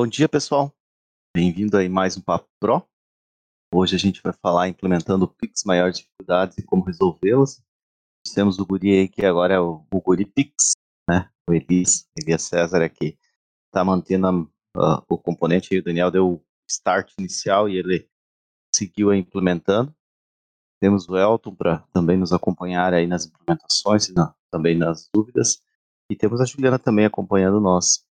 Bom dia, pessoal. Bem-vindo aí mais um Papo Pro. Hoje a gente vai falar implementando Pix maiores dificuldades e como resolvê-las. Temos o guri aí que agora é o, o guri Pix, né? O Elis, Elias César aqui, está mantendo uh, o componente aí. O Daniel deu o start inicial e ele seguiu aí implementando. Temos o Elton para também nos acompanhar aí nas implementações e na, também nas dúvidas. E temos a Juliana também acompanhando nós.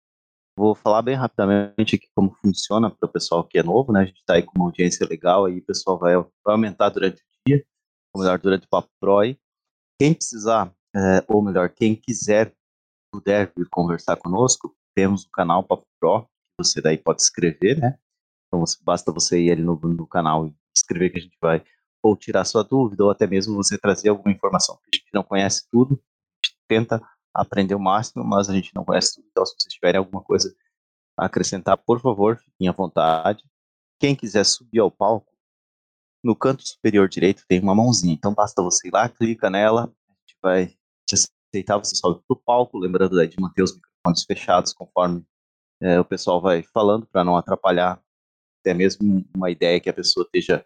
Vou falar bem rapidamente aqui como funciona para o pessoal que é novo, né? A gente está aí com uma audiência legal aí, o pessoal vai, vai aumentar durante o dia, ou melhor, durante o Papo Pro aí. Quem precisar, é, ou melhor, quem quiser, puder vir conversar conosco, temos o canal Papo Pro, que você daí pode escrever, né? Então basta você ir ali no, no canal e escrever que a gente vai ou tirar sua dúvida, ou até mesmo você trazer alguma informação, a gente não conhece tudo, a gente tenta aprender o máximo, mas a gente não conhece tudo, então se vocês tiverem alguma coisa a acrescentar, por favor, fiquem à vontade. Quem quiser subir ao palco, no canto superior direito tem uma mãozinha, então basta você ir lá, clica nela, a gente vai te aceitar, você sobe para o palco, lembrando daí de manter os microfones fechados conforme é, o pessoal vai falando, para não atrapalhar até mesmo uma ideia que a pessoa esteja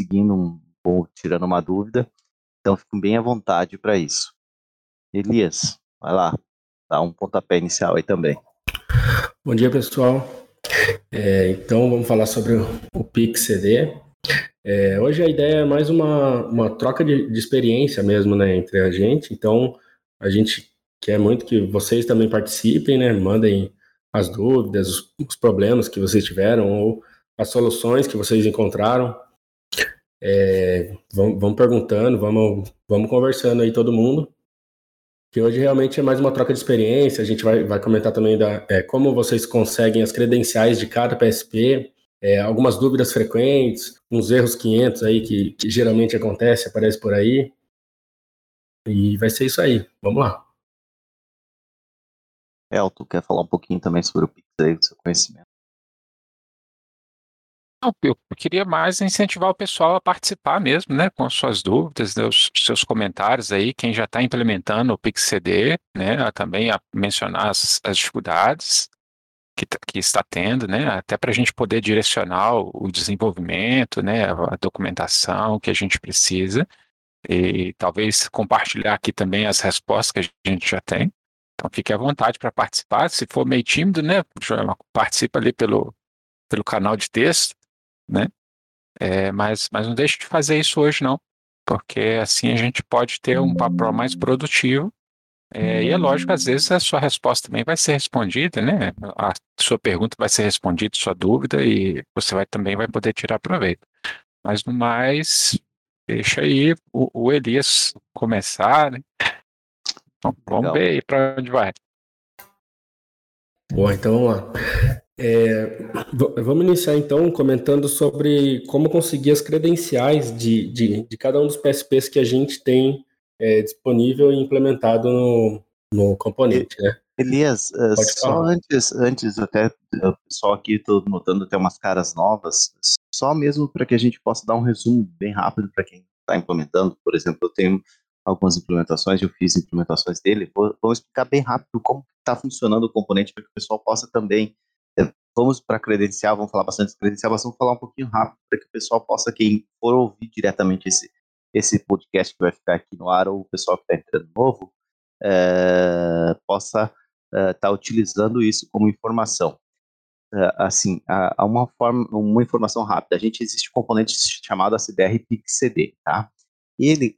seguindo um, ou tirando uma dúvida. Então fiquem bem à vontade para isso. Elias, vai lá, dá um pontapé inicial aí também. Bom dia, pessoal. É, então vamos falar sobre o, Pix CD. É, hoje a ideia é mais uma, uma troca de, de experiência mesmo, né, entre a gente. Então a gente quer muito que vocês também participem, né, mandem as dúvidas, os, os problemas que vocês tiveram ou as soluções que vocês encontraram. É, vamos, vamos, perguntando, vamos, vamos conversando aí todo mundo. Que hoje realmente é mais uma troca de experiência. A gente vai, vai comentar também da, é, como vocês conseguem as credenciais de cada PSP, é, algumas dúvidas frequentes, uns erros 500 aí que, que geralmente acontece, aparece por aí. E vai ser isso aí. Vamos lá. Elton, quer falar um pouquinho também sobre o Pix aí, do seu conhecimento? Não, eu queria mais incentivar o pessoal a participar mesmo, né, com as suas dúvidas, né, os seus comentários aí, quem já está implementando o PixCD, né, a também a mencionar as, as dificuldades que, que, está tendo, né, até para a gente poder direcionar o, o, desenvolvimento, né, a documentação que a gente precisa e talvez compartilhar aqui também as respostas que a gente já tem. Então fique à vontade para participar, se for meio tímido, né, participa ali pelo, pelo canal de texto, né? É, mas, mas não deixe de fazer isso hoje, não, porque assim a gente pode ter um papel mais produtivo. É, e é lógico, às vezes a sua resposta também vai ser respondida, né? A sua pergunta vai ser respondida, sua dúvida, e você vai também vai poder tirar proveito. Mas no mais, deixa aí o, o Elias começar, né? Então, vamos ver aí para onde vai. Bom, então vamos lá. É, vamos iniciar então comentando sobre como conseguir as credenciais de, de, de cada um dos PSPs que a gente tem é, disponível e implementado no, no componente, né? Elias, uh, só antes, antes até, o pessoal aqui, estou notando até umas caras novas, só mesmo para que a gente possa dar um resumo bem rápido para quem está implementando. Por exemplo, eu tenho algumas implementações, eu fiz implementações dele, vou, vou explicar bem rápido como está funcionando o componente para que o pessoal possa também vamos para credencial, vamos falar bastante de credencial, mas vamos falar um pouquinho rápido para que o pessoal possa, quem for ouvir diretamente esse, esse podcast que vai ficar aqui no ar, ou o pessoal que está entrando novo, é, possa estar é, tá utilizando isso como informação. É, assim, há uma, forma, uma informação rápida. A gente existe um componente chamado ACDR PICCD, tá? Ele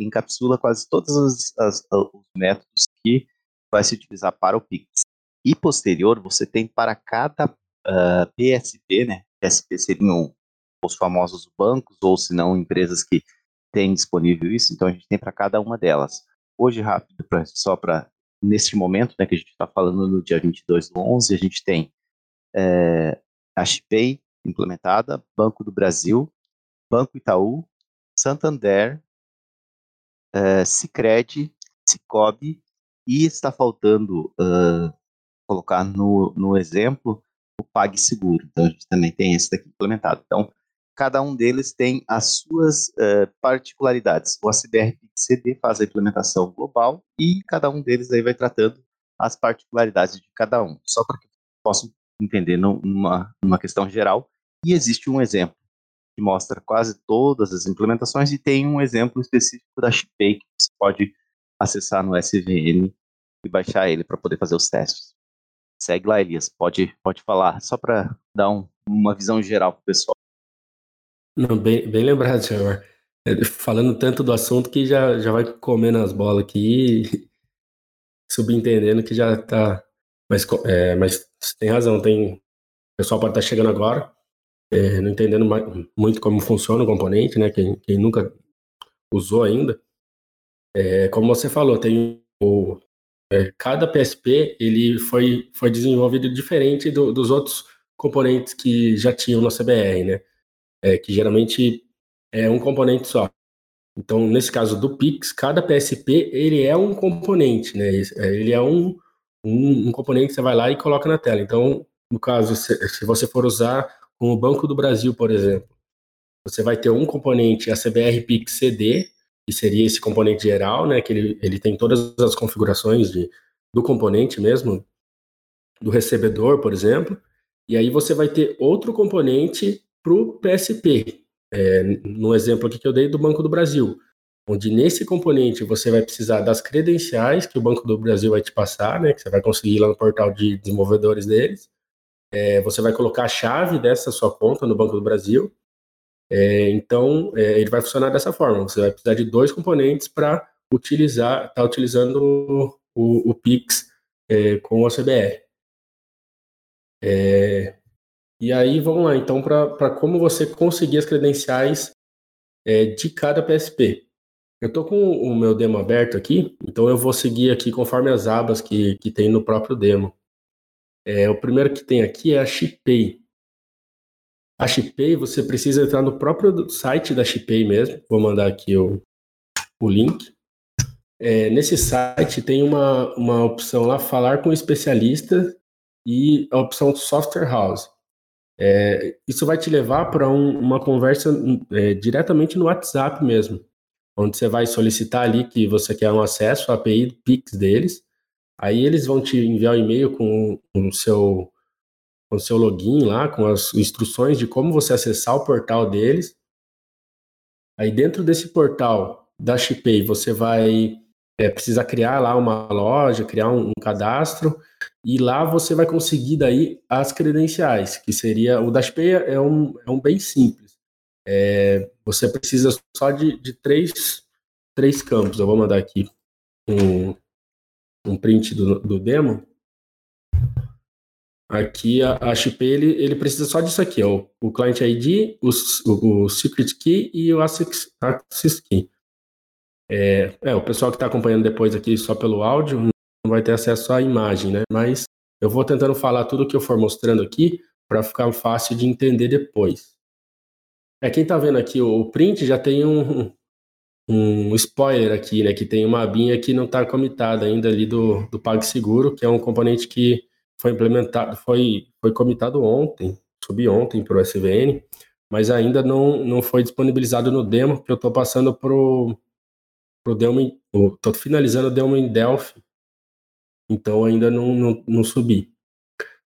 encapsula quase todos os, as, os métodos que vai se utilizar para o Pix. E posterior, você tem para cada uh, ah, PSP, né? PSP seriam os famosos bancos, ou se não, empresas que têm disponível isso. Então, a gente tem para cada uma delas. Hoje, rápido, pra, só para neste momento, né, que a gente está falando no dia 22 do 11, a gente tem é, a Shipay implementada, Banco do Brasil, Banco Itaú, Santander, é, Cicred, Cicobi, e está faltando uh, colocar no, no exemplo o PagSeguro. Então, a gente também tem esse daqui implementado. Então, cada um deles tem as suas uh, particularidades. O ACBR CD faz a implementação global e cada um deles aí vai tratando as particularidades de cada um. Só para que possam entender numa, numa questão geral. E existe um exemplo que mostra quase todas as implementações e tem um exemplo específico da Shipay que você pode acessar no SVN e baixar ele para poder fazer os testes. Segue lá, Elias. Pode, pode falar, só para dar um, uma visão geral para o pessoal. Não, bem, bem lembrado, senhor. É, falando tanto do assunto que já, já vai comendo as bolas aqui, subentendendo que já está. Mas, é, mas tem razão, tem. O pessoal pode estar tá chegando agora, é, não entendendo mais, muito como funciona o componente, né? Quem, quem nunca usou ainda. É, como você falou, tem o, é, cada PSP ele foi, foi desenvolvido diferente do, dos outros componentes que já tinham no CBR, né? É, que geralmente é um componente só. Então, nesse caso do Pix, cada PSP ele é um componente, né? É, ele é um, um, um componente que você vai lá e coloca na tela. Então, no caso, se, se você for usar o Banco do Brasil, por exemplo, você vai ter um componente, a CBR Pix CD, que seria esse componente geral, né? Que ele, ele tem todas as configurações de, do componente mesmo, do recebedor, por exemplo. E aí você vai ter outro componente para o PSP, é, no exemplo aqui que eu dei do Banco do Brasil, onde nesse componente você vai precisar das credenciais que o Banco do Brasil vai te passar, né, que você vai conseguir lá no portal de desenvolvedores deles. É, você vai colocar a chave dessa sua conta no Banco do Brasil. É, então, é, ele vai funcionar dessa forma. Você vai precisar de dois componentes para utilizar, estar tá utilizando o, o, Pix é, com o CBR. É, e aí, vamos lá, então, para como você conseguir as credenciais é, de cada PSP. Eu estou com o meu demo aberto aqui, então eu vou seguir aqui conforme as abas que, que tem no próprio demo. É, o primeiro que tem aqui é a Shipay. A Shipay, você precisa entrar no próprio site da Shipay mesmo. Vou mandar aqui o, o link. É, nesse site tem uma, uma opção lá, falar com especialista e a opção Software House. É, isso vai te levar para um, uma conversa é, diretamente no WhatsApp mesmo, onde você vai solicitar ali que você quer um acesso à API Pix deles. Aí eles vão te enviar um e-mail com o seu com seu login lá, com as instruções de como você acessar o portal deles. Aí dentro desse portal da Shipay, você vai é, precisar criar lá uma loja, criar um, um cadastro e lá você vai conseguir daí as credenciais, que seria o Dashpay é um, é um bem simples. É, você precisa só de, de três, três campos. Eu vou mandar aqui um, um print do, do demo. Aqui a, a XP ele, ele precisa só disso aqui, ó, o client ID, o, o, o secret key e o access, access key. É, é, o pessoal que está acompanhando depois aqui só pelo áudio não vai ter acesso à imagem, né? Mas eu vou tentando falar tudo que eu for mostrando aqui para ficar fácil de entender depois. É, quem está vendo aqui o print já tem um, um spoiler aqui, né? Que tem uma abinha que não está comitada ainda ali do, do PagSeguro, que é um componente que foi implementado, foi, foi comitado ontem, subi ontem para o SVN, mas ainda não, não foi disponibilizado no demo, que eu estou passando para o demo, estou finalizando o demo em Delphi, então ainda não, não, não subi.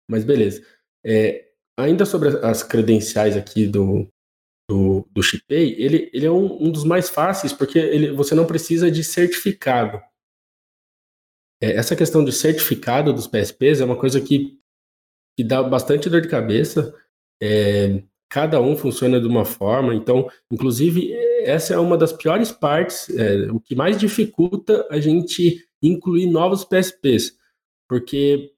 Mas beleza. É, ainda sobre as credenciais aqui do, do, do Shipay, ele, ele é um, um dos mais fáceis, porque ele, você não precisa de certificado. É, essa questão de certificado dos PSPs é uma coisa que, que dá bastante dor de cabeça. É, cada um funciona de uma forma, então, inclusive, essa é uma das piores partes, é, o que mais dificulta a gente incluir novos PSPs, porque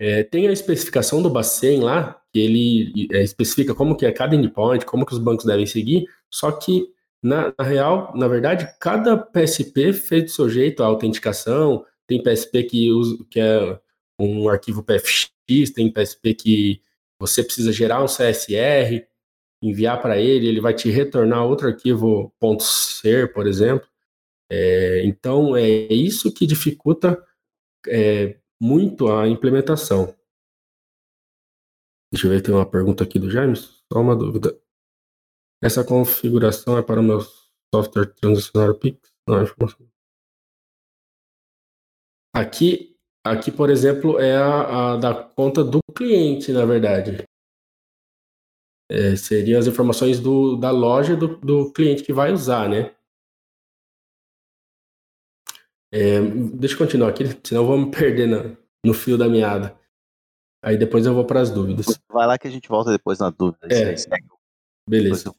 é, tem a especificação do Bacen lá, que ele é, especifica como que é cada endpoint, como que os bancos devem seguir, só que na, na, real, na verdade, cada PSP fez do seu jeito a autenticação, tem PSP que, usa, que é um arquivo PFX, tem PSP que você precisa gerar um CSR, enviar para ele, ele vai te retornar outro arquivo .ser, por exemplo. É, então, é isso que dificulta é, muito a implementação. Deixa eu ver, tem uma pergunta aqui do James, só uma dúvida. Essa configuração é para o meu software transacionário Pix? Não, é informação. Aqui, aqui, por exemplo, é a, a da conta do cliente, na verdade. É, seriam as informações do, da loja do, do cliente que vai usar, né? É, deixa eu continuar aqui, senão eu vou me perder no, no fio da meada. Aí depois eu vou para as dúvidas. Vai lá que a gente volta depois na dúvida. É, beleza.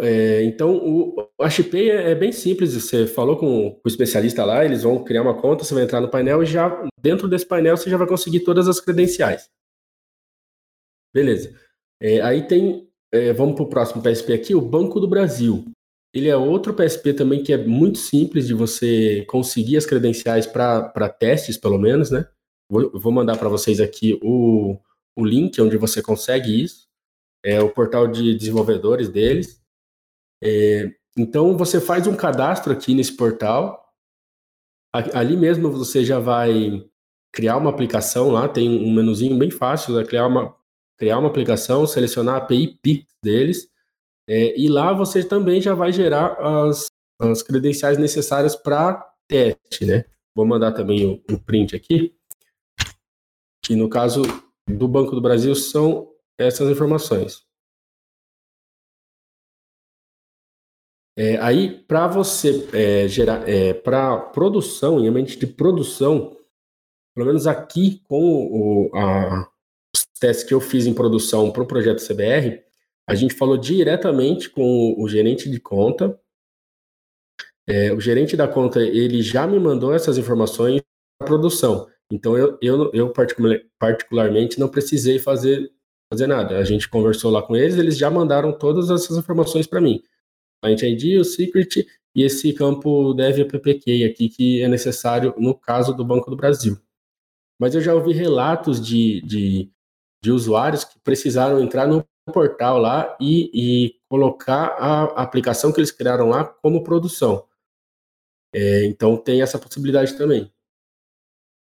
É, então, o, o HPay é, é, bem simples. Você falou com, com, o especialista lá, eles vão criar uma conta, você vai entrar no painel e já dentro desse painel você já vai conseguir todas as credenciais. Beleza. É, aí tem, é, vamos para o próximo PSP aqui, o Banco do Brasil. Ele é outro PSP também que é muito simples de você conseguir as credenciais para testes, pelo menos, né? Vou, vou mandar para vocês aqui o, o link onde você consegue isso. É o portal de desenvolvedores deles. É, então, você faz um cadastro aqui nesse portal. Ali mesmo você já vai criar uma aplicação lá, tem um menuzinho bem fácil, é criar uma, criar uma aplicação, selecionar a API deles é, e lá você também já vai gerar as, as credenciais necessárias para teste, né? Vou mandar também o print aqui, que no caso do Banco do Brasil são essas informações. É, aí, para você é, gerar, é, para produção, em ambiente de produção, pelo menos aqui com o, a, os testes que eu fiz em produção para o projeto CBR, a gente falou diretamente com o gerente de conta. É, o gerente da conta ele já me mandou essas informações para produção. Então eu, eu, eu particularmente não precisei fazer fazer nada. A gente conversou lá com eles, eles já mandaram todas essas informações para mim. A gente ID, o secret e esse campo dev appk aqui que é necessário no caso do Banco do Brasil. Mas eu já ouvi relatos de, de, de usuários que precisaram entrar no portal lá e, e colocar a aplicação que eles criaram lá como produção. É, então tem essa possibilidade também.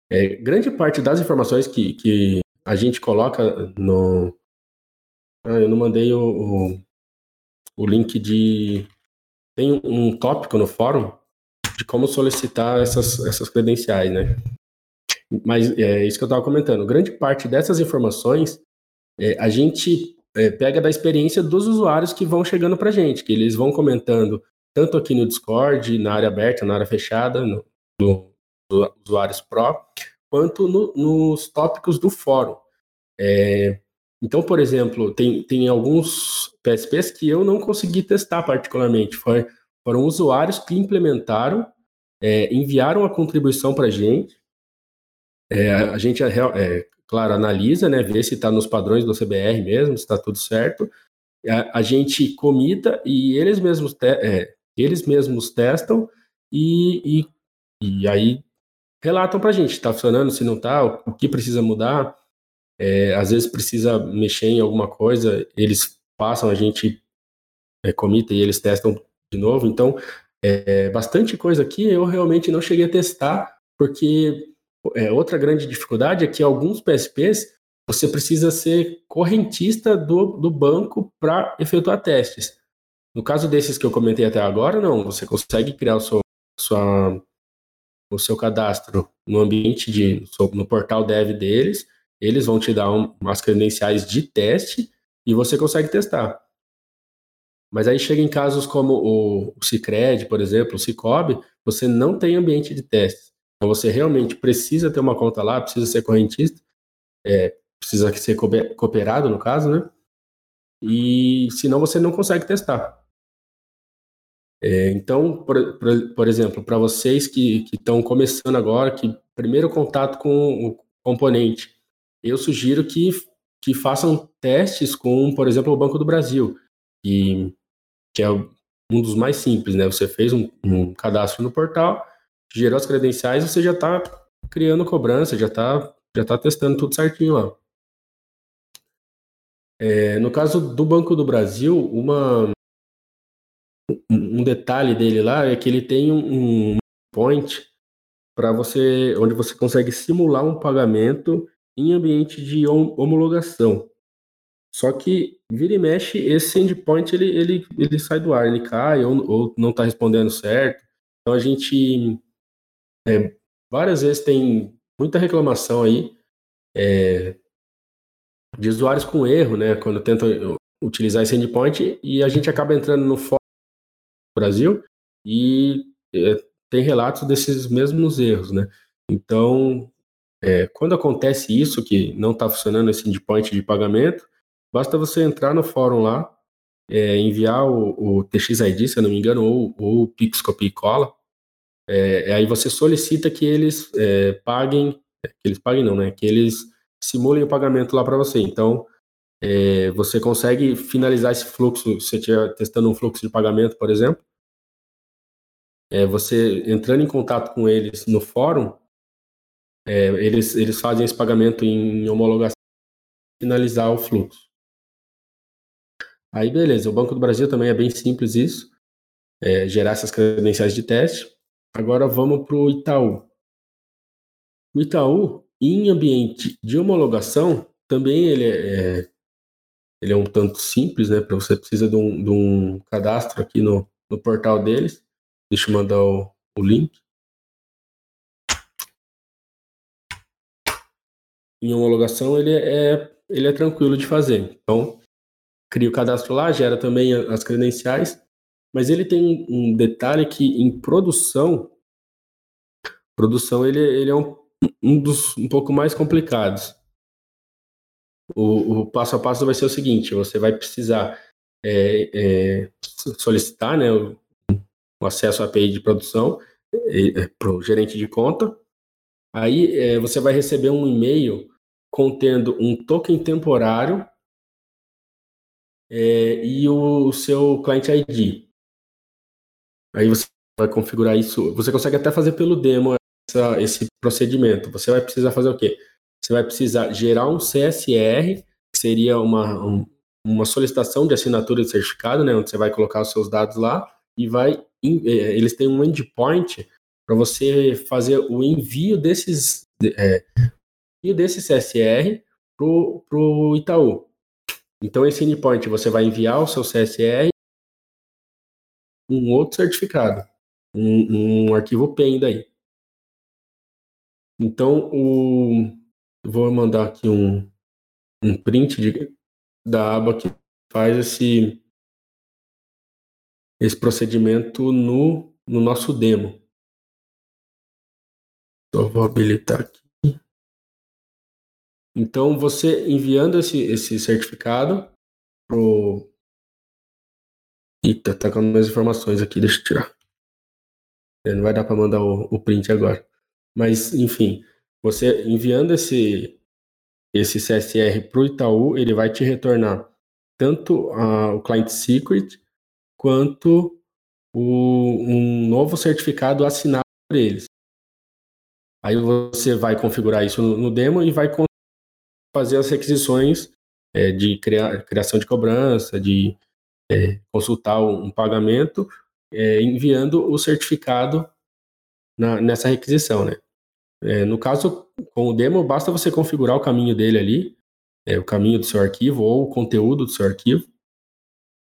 É, grande parte das informações que, que a gente coloca no. Ah, eu não mandei o, o, o link de. Tem um tópico no fórum de como solicitar essas, essas credenciais, né? Mas é isso que eu estava comentando. Grande parte dessas informações é, a gente é, pega da experiência dos usuários que vão chegando para a gente, que eles vão comentando tanto aqui no Discord, na área aberta, na área fechada, no, no, no usuários Pro, quanto no, nos tópicos do fórum. É, então, por exemplo, tem, tem alguns PSPs que eu não consegui testar particularmente. Foi, foram usuários que implementaram, é, enviaram a contribuição para a gente. É, a gente é, é claro, analisa, né, vê se está nos padrões do CBR mesmo, se está tudo certo. A, a, gente comita e eles mesmos, te, é, eles mesmos testam e, e, e aí relatam para a gente, está funcionando, se não está, o, o, que precisa mudar. É, às vezes precisa mexer em alguma coisa, eles passam, a gente é, comita e eles testam de novo. Então, é, bastante coisa aqui eu realmente não cheguei a testar, porque é, outra grande dificuldade é que alguns PSPs você precisa ser correntista do, do banco para efetuar testes. No caso desses que eu comentei até agora, não. Você consegue criar o seu, sua, o seu cadastro no ambiente de no portal dev deles. Eles vão te dar um, umas credenciais de teste e você consegue testar. Mas aí chega em casos como o, o Cicred, por exemplo, o Cicobi, você não tem ambiente de testes. Então você realmente precisa ter uma conta lá, precisa ser correntista, é, precisa ser cooperado no caso, né? E senão você não consegue testar. É, então, por, por, por exemplo, para vocês que estão começando agora, que primeiro contato com o componente, eu sugiro que, que façam testes com, por exemplo, o Banco do Brasil, que, que é um dos mais simples, né? Você fez um, um cadastro no portal, gerou as credenciais, você já está criando cobrança, já está já tá testando tudo certinho lá. É, no caso do Banco do Brasil, uma, um detalhe dele lá é que ele tem um, um point para você, onde você consegue simular um pagamento em ambiente de homologação. Só que vira e mexe, esse endpoint ele, ele, ele sai do ar, ele cai ou, ou não está respondendo certo. Então a gente é, várias vezes tem muita reclamação aí é, de usuários com erro, né? Quando tentam utilizar esse endpoint e a gente acaba entrando no fórum do Brasil e é, tem relatos desses mesmos erros, né? Então, é, quando acontece isso, que não está funcionando esse endpoint de pagamento, basta você entrar no fórum lá, é, enviar o, o TXID, se eu não me engano, ou, ou o Pix Copy e Cola, é, aí você solicita que eles é, paguem, que eles paguem não, né? Que eles simulem o pagamento lá para você. Então, é, você consegue finalizar esse fluxo, se você estiver testando um fluxo de pagamento, por exemplo, é, você entrando em contato com eles no fórum, é, eles, eles fazem esse pagamento em homologação finalizar o fluxo. Aí, beleza. O Banco do Brasil também é bem simples isso, é, gerar essas credenciais de teste. Agora vamos para o Itaú. O Itaú, em ambiente de homologação, também ele é, é ele é um tanto simples, né? Para você precisa de um, de um cadastro aqui no, no portal deles. Deixa eu mandar o, o link. Em homologação ele é, ele é tranquilo de fazer. Então, cria o cadastro lá, gera também as credenciais, mas ele tem um detalhe que em produção, produção ele, ele é um, um dos um pouco mais complicados. O, o passo a passo vai ser o seguinte: você vai precisar é, é, solicitar né, o, o, acesso à API de produção é, para o gerente de conta. Aí é, você vai receber um e-mail contendo um token temporário é, e o, o seu client ID. Aí você vai configurar isso. Você consegue até fazer pelo demo essa, esse procedimento. Você vai precisar fazer o quê? Você vai precisar gerar um CSR, que seria uma, um, uma solicitação de assinatura de certificado, né, onde você vai colocar os seus dados lá e vai. É, eles têm um endpoint para você fazer o envio desses é, desse CSR para o Itaú. Então, esse endpoint você vai enviar o seu CSR um outro certificado, um, um arquivo PEN daí. Então, o, vou mandar aqui um, um print de, da aba que faz esse, esse procedimento no, no nosso demo. Só vou habilitar aqui. Então, você enviando esse, esse certificado pro. Eita, tá com as informações aqui, deixa eu tirar. É, não vai dar para mandar o, o print agora. Mas, enfim, você enviando esse, esse CSR para o Itaú, ele vai te retornar tanto a, o client secret quanto o, um novo certificado assinado por eles. Aí você vai configurar isso no, no demo e vai fazer as requisições é, de criar, criação de cobrança, de é, consultar um pagamento, é, enviando o certificado na, nessa requisição, né? É, no caso, com o demo, basta você configurar o caminho dele ali, é, o caminho do seu arquivo ou o conteúdo do seu arquivo,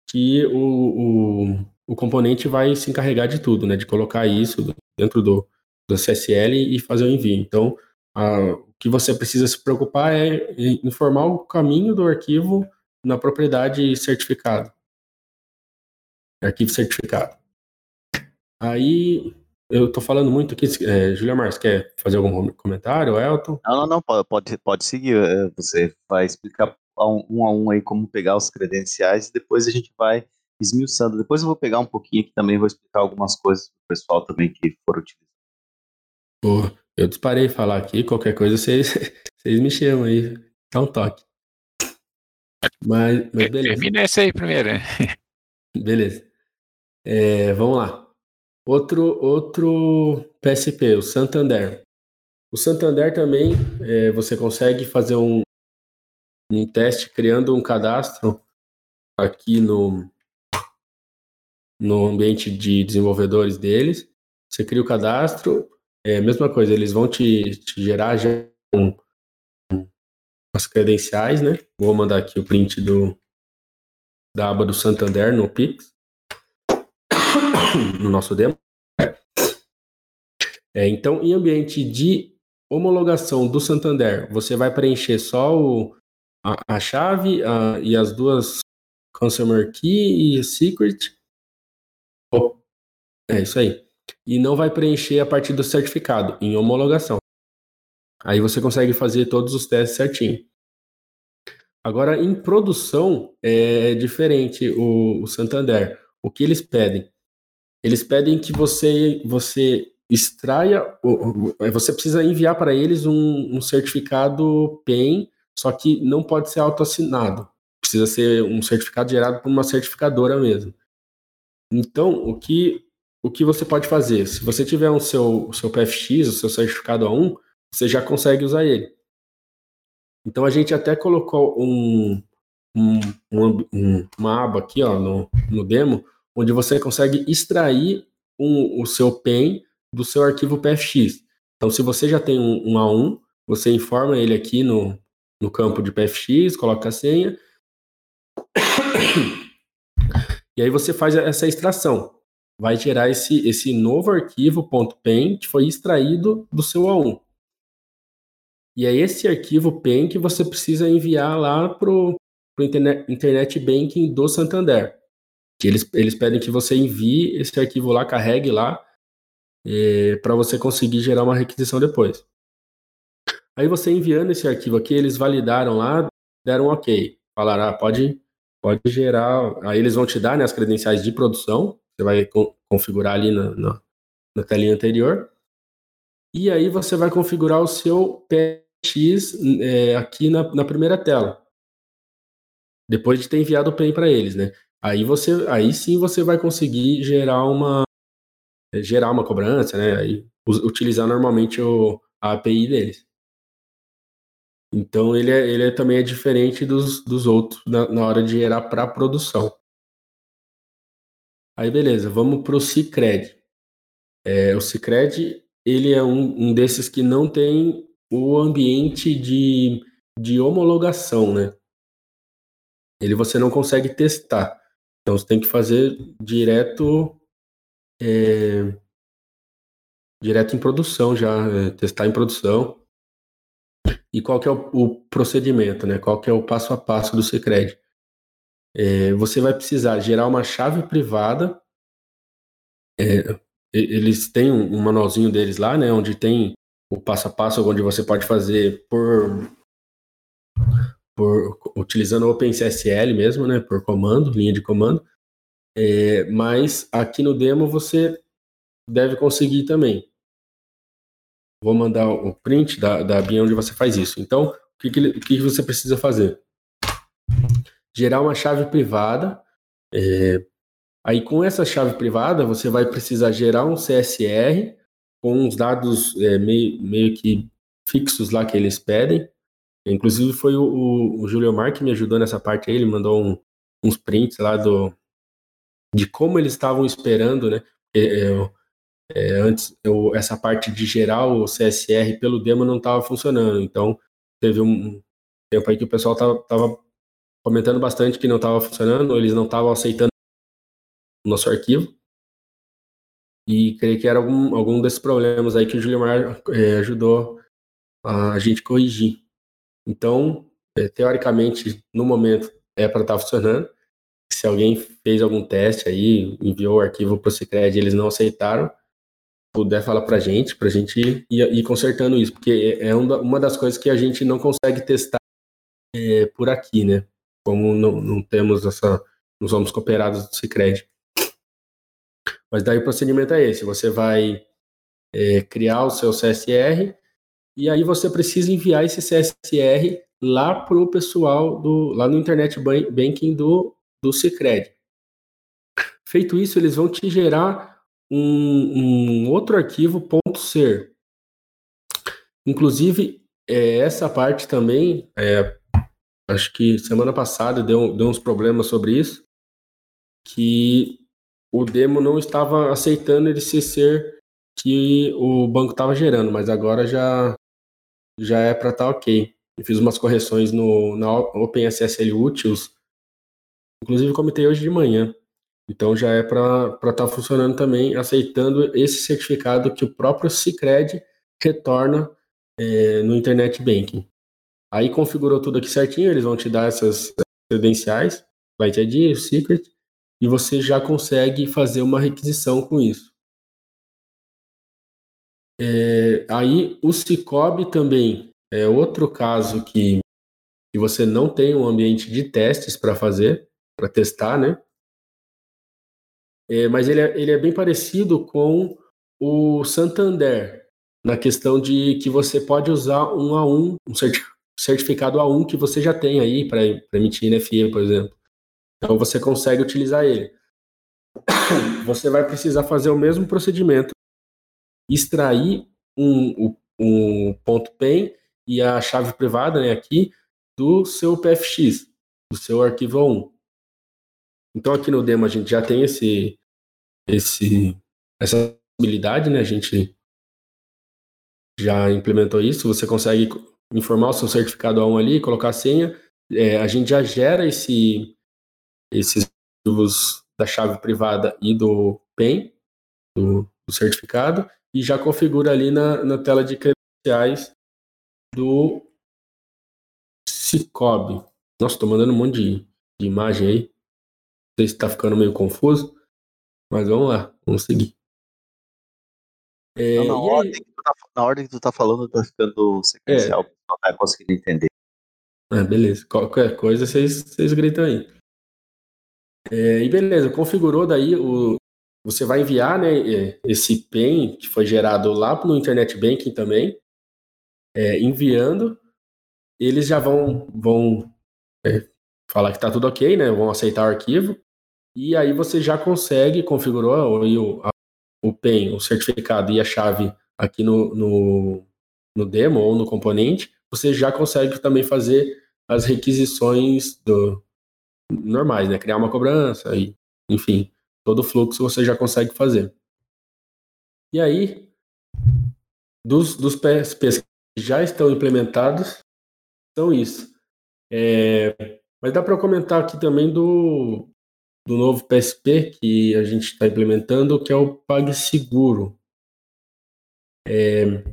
que o, o, o componente vai se encarregar de tudo, né? De colocar isso dentro do, do CSL e fazer o envio. Então, a, o que você precisa se preocupar é informar o caminho do arquivo na propriedade certificado. Arquivo certificado. Aí, eu tô falando muito aqui. É, Julia Mars, quer fazer algum comentário, Elton? Não, não, não, pode, pode seguir. É, você vai explicar um a um aí como pegar os credenciais e depois a gente vai esmiuçando. Depois eu vou pegar um pouquinho aqui também, vou explicar algumas coisas para o pessoal também que for utilizar. Boa. Eu disparei falar aqui, qualquer coisa vocês, vocês me chamam aí. Dá um toque. Mas, mas beleza. Termina esse aí primeiro, né? Beleza. É, vamos lá. Outro, outro PSP, o Santander. O Santander também, é, você consegue fazer um, um teste criando um cadastro aqui no, no ambiente de desenvolvedores deles. Você cria o cadastro, é a mesma coisa, eles vão te, te gerar já um, as credenciais, né? Vou mandar aqui o print do, da aba do Santander no Pix. no nosso demo. É, então, em ambiente de homologação do Santander, você vai preencher só o, a, a chave a, e as duas Consumer Key e Secret. Oh, é isso aí. E não vai preencher a partir do certificado, em homologação. Aí você consegue fazer todos os testes certinho. Agora, em produção, é diferente o, o Santander. O que eles pedem? Eles pedem que você, você extraia, você precisa enviar para eles um, um certificado PEN, só que não pode ser autoassinado. Precisa ser um certificado gerado por uma certificadora mesmo. Então, o que, o que você pode fazer? Se você tiver um seu, seu PFX, o seu certificado A1, você já consegue usar ele. Então, a gente até colocou um, um, um, uma aba aqui ó, no, no demo, onde você consegue extrair um, o seu PEN do seu arquivo PFX. Então, se você já tem um, um A1, você informa ele aqui no, no campo de PFX, coloca a senha, e aí você faz essa extração. Vai gerar esse, esse novo arquivo .pen que foi extraído do seu A1. E é esse arquivo PEN que você precisa enviar lá para o internet, Banking do Santander. Que eles, eles pedem que você envie esse arquivo lá, carregue lá, é, para você conseguir gerar uma requisição depois. Aí você enviando esse arquivo aqui, eles validaram lá, deram ok. Falaram, ah, pode pode gerar. Aí eles vão te dar né, as credenciais de produção, você vai co configurar ali na, na, na, telinha anterior. E aí você vai configurar o seu PX é, aqui na, na primeira tela. Depois de ter enviado o PEN para eles, né? Aí você, aí sim você vai conseguir gerar uma gerar uma cobrança, né? Aí, utilizar normalmente o, a API deles. Então ele, é, ele é, também é diferente dos, dos outros na, na hora de gerar para produção. Aí beleza, vamos para o Cicred. É, o Cicred ele é um, um desses que não tem o ambiente de, de homologação, né? Ele você não consegue testar. Então você tem que fazer direto é, direto em produção já, é, testar em produção. E qual que é o, o, procedimento, né? Qual que é o passo a passo do Secred? É, você vai precisar gerar uma chave privada. É, eles têm um, manualzinho deles lá, né? Onde tem o passo a passo, onde você pode fazer por, por utilizando o OpenCSL mesmo, né? Por comando, linha de comando. É, mas aqui no demo você deve conseguir também. Vou mandar o print da, da BIM onde você faz isso. Então, o que, que, o que você precisa fazer? Gerar uma chave privada. É, aí, com essa chave privada, você vai precisar gerar um CSR com os dados é, meio, meio que fixos lá que eles pedem. Inclusive, foi o, o, o Julio Mar que me ajudou nessa parte aí. Ele mandou um, uns prints lá do, de como eles estavam esperando, né? É, é, antes, eu, essa parte de gerar o CSR pelo demo não estava funcionando. Então, teve um tempo aí que o pessoal estava comentando bastante que não estava funcionando, eles não estavam aceitando o nosso arquivo. E creio que era algum, algum desses problemas aí que o Julimar é, ajudou a gente corrigir. Então, é, teoricamente, no momento, é para estar tá funcionando. Se alguém fez algum teste aí, enviou o arquivo para o Cicred e eles não aceitaram, puder falar para a gente, para a gente ir, ir, consertando isso, porque é uma das coisas que a gente não consegue testar é, por aqui, né? Como não, não, temos essa, não somos cooperados do Cicred. Mas daí o procedimento é esse: você vai é, criar o seu CSR e aí você precisa enviar esse CSR lá para o pessoal do lá no internet banking do do Cicred. Feito isso, eles vão te gerar um, um outro arquivo .ser. Inclusive, é, essa parte também, é, acho que semana passada deu, deu uns problemas sobre isso, que o demo não estava aceitando ele ser que o banco estava gerando, mas agora já, já é para estar tá ok. Eu fiz umas correções no, na OpenSSL Utils, inclusive comentei hoje de manhã. Então já é para estar tá funcionando também, aceitando esse certificado que o próprio Cicred retorna é, no Internet Banking. Aí configurou tudo aqui certinho, eles vão te dar essas credenciais, Client ID, Secret, e você já consegue fazer uma requisição com isso. É, aí o Cicobi também é outro caso que, que você não tem um ambiente de testes para fazer, para testar, né? É, mas ele é, ele é bem parecido com o Santander, na questão de que você pode usar um a um, um certificado A1 que você já tem aí para emitir NFE, por exemplo. Então você consegue utilizar ele. Você vai precisar fazer o mesmo procedimento, extrair um, um, ponto PEN e a chave privada né, aqui do seu PFX, do seu arquivo 1. Então aqui no demo a gente já tem esse, esse, essa possibilidade, né? A gente já implementou isso. Você consegue informar o seu certificado A1 ali, colocar a senha. É, a gente já gera esse, esses arquivos da chave privada e do PEN, do, do certificado, e já configura ali na, na tela de credenciais do Cicobi. Nossa, estou mandando um monte de, de imagem aí sei se está ficando meio confuso, mas vamos lá, vamos seguir. É, Não, na, ordem tá, na, ordem que tu tá falando, está ficando sequencial, é. Não tá conseguindo entender. Ah, beleza. Qualquer coisa vocês, vocês gritam aí. É, e beleza, configurou daí o. Você vai enviar né, é, esse PEN que foi gerado lá no Internet Banking também. É, enviando, eles já vão, vão é, falar que está tudo ok, né? Vão aceitar o arquivo. E aí você já consegue, configurou o, o PEN, o certificado e a chave aqui no, no, no demo ou no componente, você já consegue também fazer as requisições do, normais, né? Criar uma cobrança e, enfim, todo o fluxo você já consegue fazer. E aí, dos, dos PSPs que já estão implementados, são isso. É, mas dá para comentar aqui também do, do novo PSP que a gente está implementando, que é o PagSeguro. É,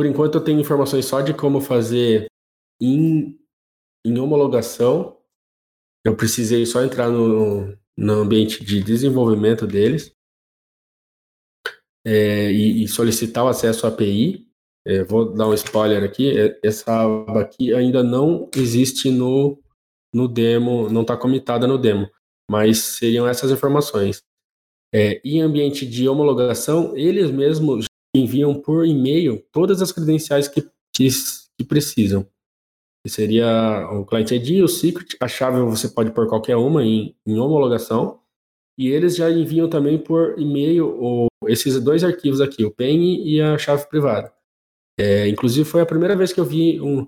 por enquanto eu tenho informações só de como fazer em, em homologação. Eu precisei só entrar no, no ambiente de desenvolvimento deles é, e, e, solicitar o acesso à API. É, vou dar um spoiler aqui, é, essa aba aqui ainda não existe no, no demo, não está comitada no demo mas seriam essas informações. É, em ambiente de homologação, eles mesmos enviam por e-mail todas as credenciais que, que, que precisam. Que seria o client ID, o secret, a chave você pode pôr qualquer uma em, em homologação, e eles já enviam também por e-mail esses dois arquivos aqui, o PEN e a chave privada. É, inclusive foi a primeira vez que eu vi um,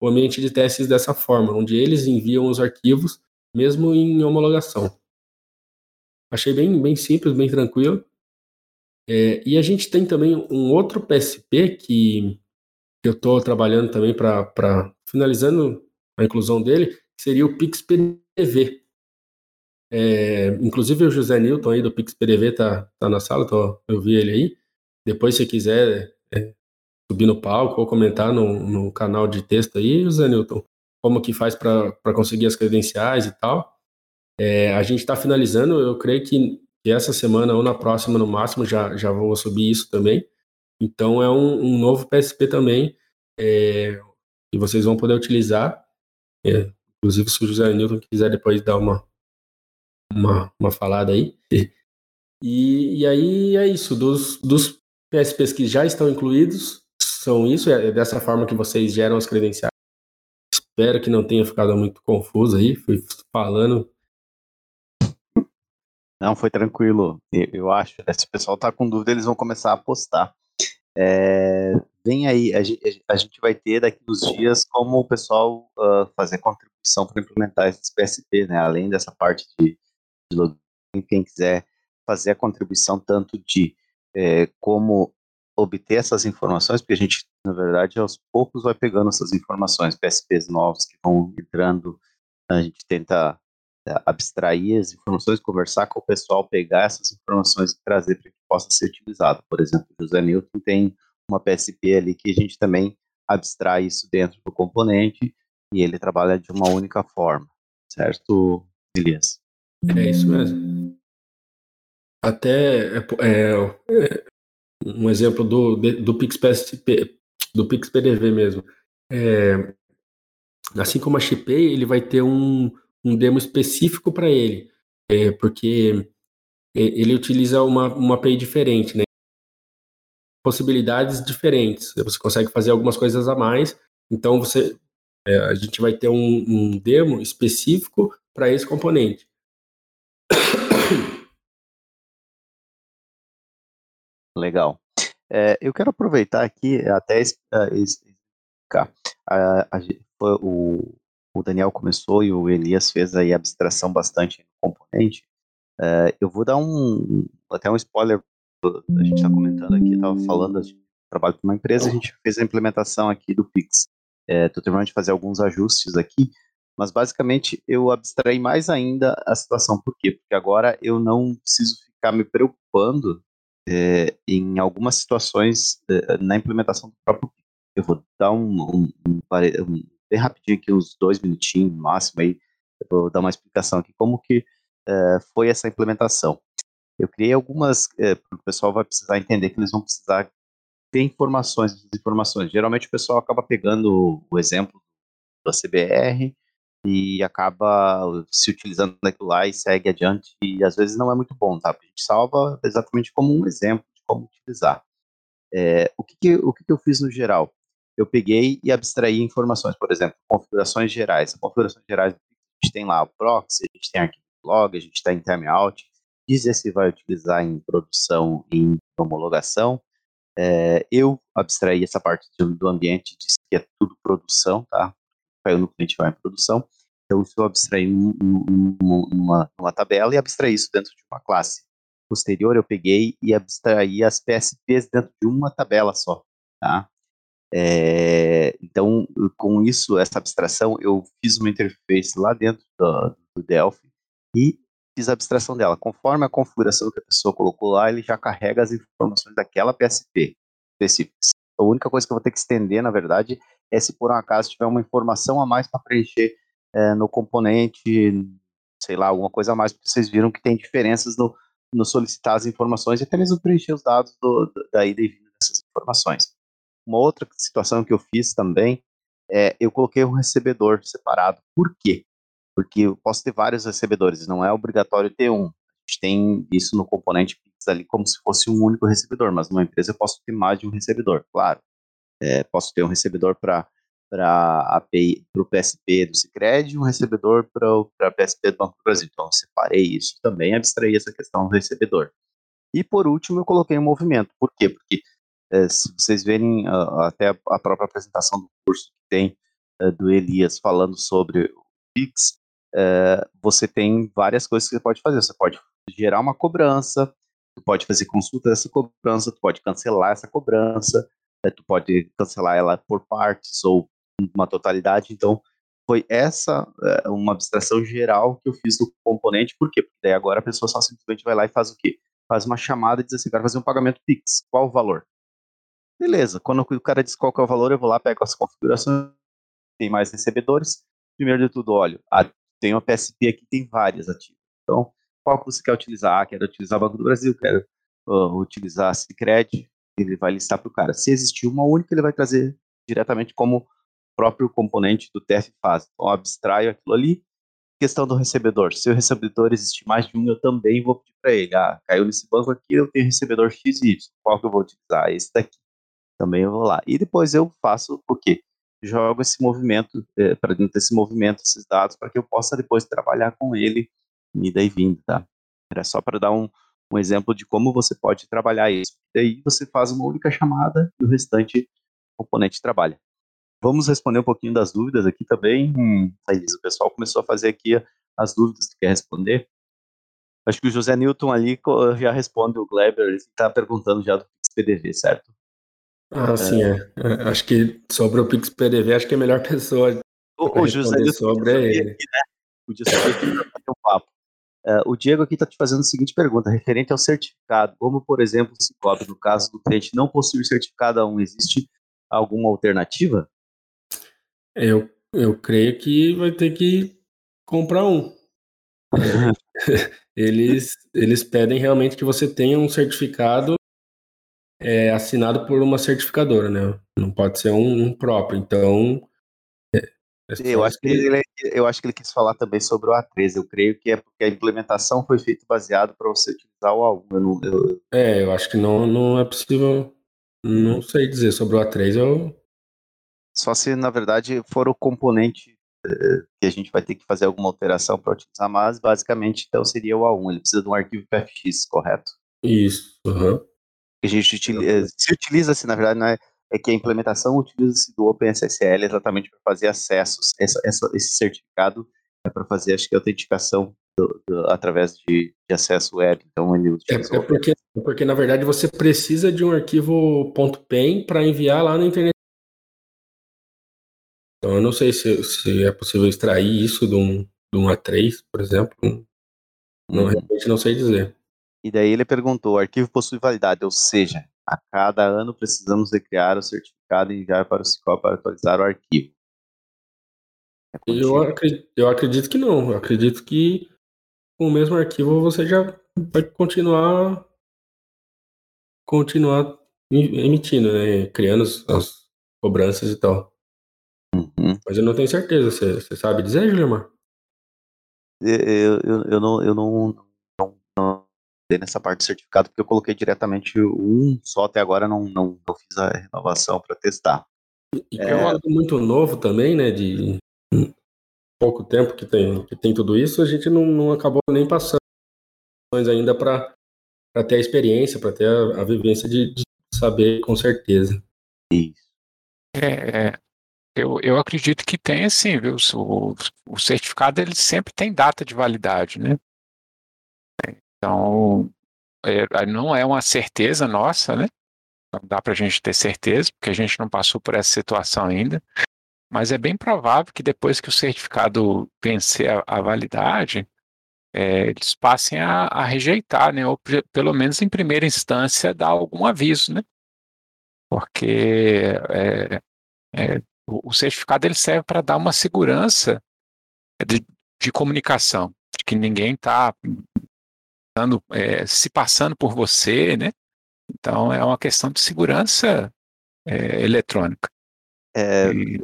o ambiente de testes dessa forma, onde eles enviam os arquivos mesmo em homologação. Achei bem, bem simples, bem tranquilo. É, e a gente tem também um outro PSP que, eu estou trabalhando também para finalizando a inclusão dele, que seria o PixPDV. É, inclusive o José Newton aí do PixPDV está tá na sala, tô, eu vi ele aí. Depois, se quiser é, subir no palco ou comentar no, no canal de texto aí, José Newton, como que faz para conseguir as credenciais e tal. É, a gente está finalizando, eu creio que, que, essa semana ou na próxima, no máximo, já, já vou subir isso também. Então, é um, um novo PSP também é, que vocês vão poder utilizar. É, inclusive, se o José Newton quiser depois dar uma, uma, uma falada aí. E, e aí é isso, dos, dos PSPs que já estão incluídos, são isso, é dessa forma que vocês geram as credenciais Espero que não tenha ficado muito confuso aí, fui falando. Não, foi tranquilo. Eu acho. Se o pessoal tá com dúvida, eles vão começar a postar. É, vem aí, a gente, a gente, vai ter daqui uns dias como o pessoal uh, fazer contribuição para implementar esse PSP, né? Além dessa parte de, de login, quem quiser fazer a contribuição tanto de é, como obter essas informações, porque a gente, na verdade, aos poucos vai pegando essas informações, PSPs novos que vão entrando, a gente tenta abstrair as informações, conversar com o pessoal, pegar essas informações e trazer para que possa ser utilizado. Por exemplo, o José Newton tem uma PSP ali que a gente também abstrai isso dentro do componente e ele trabalha de uma única forma, certo, Elias? É isso mesmo. Até é, é um exemplo do, do PixPSP, do PixPDV mesmo. É, assim como a Shipay, ele vai ter um, um demo específico para ele, é, porque ele utiliza uma, uma API diferente, né? Possibilidades diferentes. Você consegue fazer algumas coisas a mais. Então você, é, a gente vai ter um, um demo específico para esse componente. Legal. É, eu quero aproveitar aqui até explicar. A, a, o, o Daniel começou e o Elias fez aí abstração bastante no componente. É, eu vou dar um até um spoiler. A gente está comentando aqui, estava falando de trabalho para uma empresa, a gente fez a implementação aqui do Pix. Estou é, terminando de fazer alguns ajustes aqui, mas basicamente eu abstraí mais ainda a situação. Por quê? Porque agora eu não preciso ficar me preocupando é, em algumas situações é, na implementação do próprio. Eu vou dar um, um, um, um bem rapidinho aqui, uns dois minutinhos no máximo aí, eu vou dar uma explicação aqui como que uh, foi essa implementação. Eu criei algumas, uh, o pessoal vai precisar entender que eles vão precisar ter informações, informações. Geralmente o pessoal acaba pegando o exemplo da CBR e acaba se utilizando daquilo lá e segue adiante e às vezes não é muito bom, tá? A gente salva exatamente como um exemplo de como utilizar. É, o que, que o que, que eu fiz no geral? Eu peguei e abstraí informações, por exemplo, configurações gerais. Configurações gerais, a gente tem lá o proxy, a gente tem arquivo log, a gente tem timeout, dizer se vai utilizar em produção, em homologação. É, eu abstraí essa parte do ambiente, disse que é tudo produção, tá? Caiu no cliente, vai em produção. Então, eu abstraí numa, numa tabela e abstraí isso dentro de uma classe. Posterior, eu peguei e abstraí as PSPs dentro de uma tabela só, tá? É, então, com isso, essa abstração, eu fiz uma interface lá dentro do, do Delphi e fiz a abstração dela. Conforme a configuração que a pessoa colocou lá, ele já carrega as informações daquela PSP específicas. A única coisa que eu vou ter que estender, na verdade, é se por um acaso tiver uma informação a mais para preencher é, no componente, sei lá, alguma coisa a mais, porque vocês viram que tem diferenças no, no solicitar as informações e até mesmo preencher os dados do, do, da ida informações. Uma outra situação que eu fiz também é eu coloquei um recebedor separado. Por quê? Porque eu posso ter vários recebedores, não é obrigatório ter um. A gente tem isso no componente Pix ali como se fosse um único recebedor, mas numa empresa eu posso ter mais de um recebedor, claro. É, posso ter um recebedor para para o PSP do Cicred e um recebedor para o PSP do Banco do Brasil. Então, separei isso também, abstraí essa questão do recebedor. E por último, eu coloquei um movimento. Por quê? Porque é, se vocês verem uh, até a própria apresentação do curso que tem uh, do Elias falando sobre o Pix, uh, você tem várias coisas que você pode fazer. Você pode gerar uma cobrança, tu pode fazer consulta dessa cobrança, tu pode cancelar essa cobrança, né, tu pode cancelar ela por partes ou uma totalidade. Então, foi essa é, uma abstração geral que eu fiz do componente, por quê? Porque daí agora a pessoa só simplesmente vai lá e faz o quê? Faz uma chamada e diz assim, quero fazer um pagamento Pix, qual o valor? Beleza, quando o cara diz qual é o valor, eu vou lá, pego as configurações, tem mais recebedores. Primeiro de tudo, olho, ah, tem uma PSP aqui, tem várias ativas. Então, qual que você quer utilizar? Ah, quero utilizar Banco do Brasil, quero uh, utilizar Cicred, ele vai listar para o cara. Se existir uma única, ele vai trazer diretamente como próprio componente do TF faz. Então, abstraio aquilo ali. Questão do recebedor. Se o recebedor existir mais de um, eu também vou pedir para ele. Ah, caiu nesse banco aqui, eu tenho recebedor X e Y. Qual que eu vou utilizar? Esse daqui também eu vou lá. E depois eu faço o quê? Jogo esse movimento, é, para dentro desse movimento, esses dados, para que eu possa depois trabalhar com ele, e vinda, tá? Era só para dar um, um exemplo de como você pode trabalhar isso. Daí você faz uma única chamada e o restante componente trabalha. Vamos responder um pouquinho das dúvidas aqui também. Hum, o pessoal começou a fazer aqui as dúvidas que quer responder. Acho que o José Newton ali já responde o Gleber, ele está perguntando já do PDV, certo? Ah, sim, é. é. Acho que sobre o Pix PDV, acho que a melhor pessoa o, o José sobre é ele. Aqui, né? O José um papo. Uh, o Diego aqui está te fazendo a seguinte pergunta, referente ao certificado. Como, por exemplo, se cobre no caso do cliente não possuir certificado A1, existe alguma alternativa? Eu, eu creio que vai ter que comprar um. eles, eles pedem realmente que você tenha um certificado é, assinado por uma certificadora, né? Não pode ser um, um próprio. Então. É, é eu, acho que ele, eu acho que ele quis falar também sobre o A13. Eu creio que é porque a implementação foi feita baseado para você utilizar o A1. Eu não, eu... É, eu acho que não, não é possível. Não sei dizer sobre o A3. Eu... Só se, na verdade, for o componente eh, que a gente vai ter que fazer alguma alteração para utilizar, mas basicamente então seria o A1. Ele precisa de um arquivo PFX, correto? Isso. Uhum que a gente utiliza, se utiliza-se, na verdade, não é, é que a implementação utiliza-se do OpenSSL exatamente para fazer acessos. Essa, essa, esse certificado é para fazer, acho que, autenticação do, do, através de, de, acesso web. Então, ele é, é, porque, é porque, na verdade, você precisa de um arquivo .pen para enviar lá na internet. Então, eu não sei se, se é possível extrair isso de um, de um A3, por exemplo. Não, uhum. realmente não sei dizer. E daí ele perguntou: o arquivo possui validade, ou seja, a cada ano precisamos recriar o certificado e enviar para o SICOP para atualizar o arquivo. É eu, acredito, eu acredito que não. Eu acredito que com o mesmo arquivo você já vai continuar continuar emitindo, né? Criando as cobranças e tal. Uhum. Mas eu não tenho certeza. Você, você sabe dizer, Guilherme? Eu, eu, eu, não, eu não, não, nessa parte de certificado, porque eu coloquei diretamente um só até agora, não, não, não fiz a renovação para testar. E é, é algo muito novo também, né? De pouco tempo que tem, que tem tudo isso, a gente não, não acabou nem passando ainda para ter a experiência, para ter a, a vivência de, de, saber com certeza. Isso. É, é, eu, eu acredito que tem sim, viu? O, o certificado ele sempre tem data de validade, né? Então, é, não é uma certeza nossa, né? Não dá para a gente ter certeza, porque a gente não passou por essa situação ainda. Mas é bem provável que depois que o certificado vencer a, a validade, é, eles passem a, a, rejeitar, né? Ou pelo menos em primeira instância dar algum aviso, né? Porque é, é, o, certificado ele serve para dar uma segurança de, de comunicação, de que ninguém está é, se passando por você, né? Então é uma questão de segurança é, eletrônica. É, e...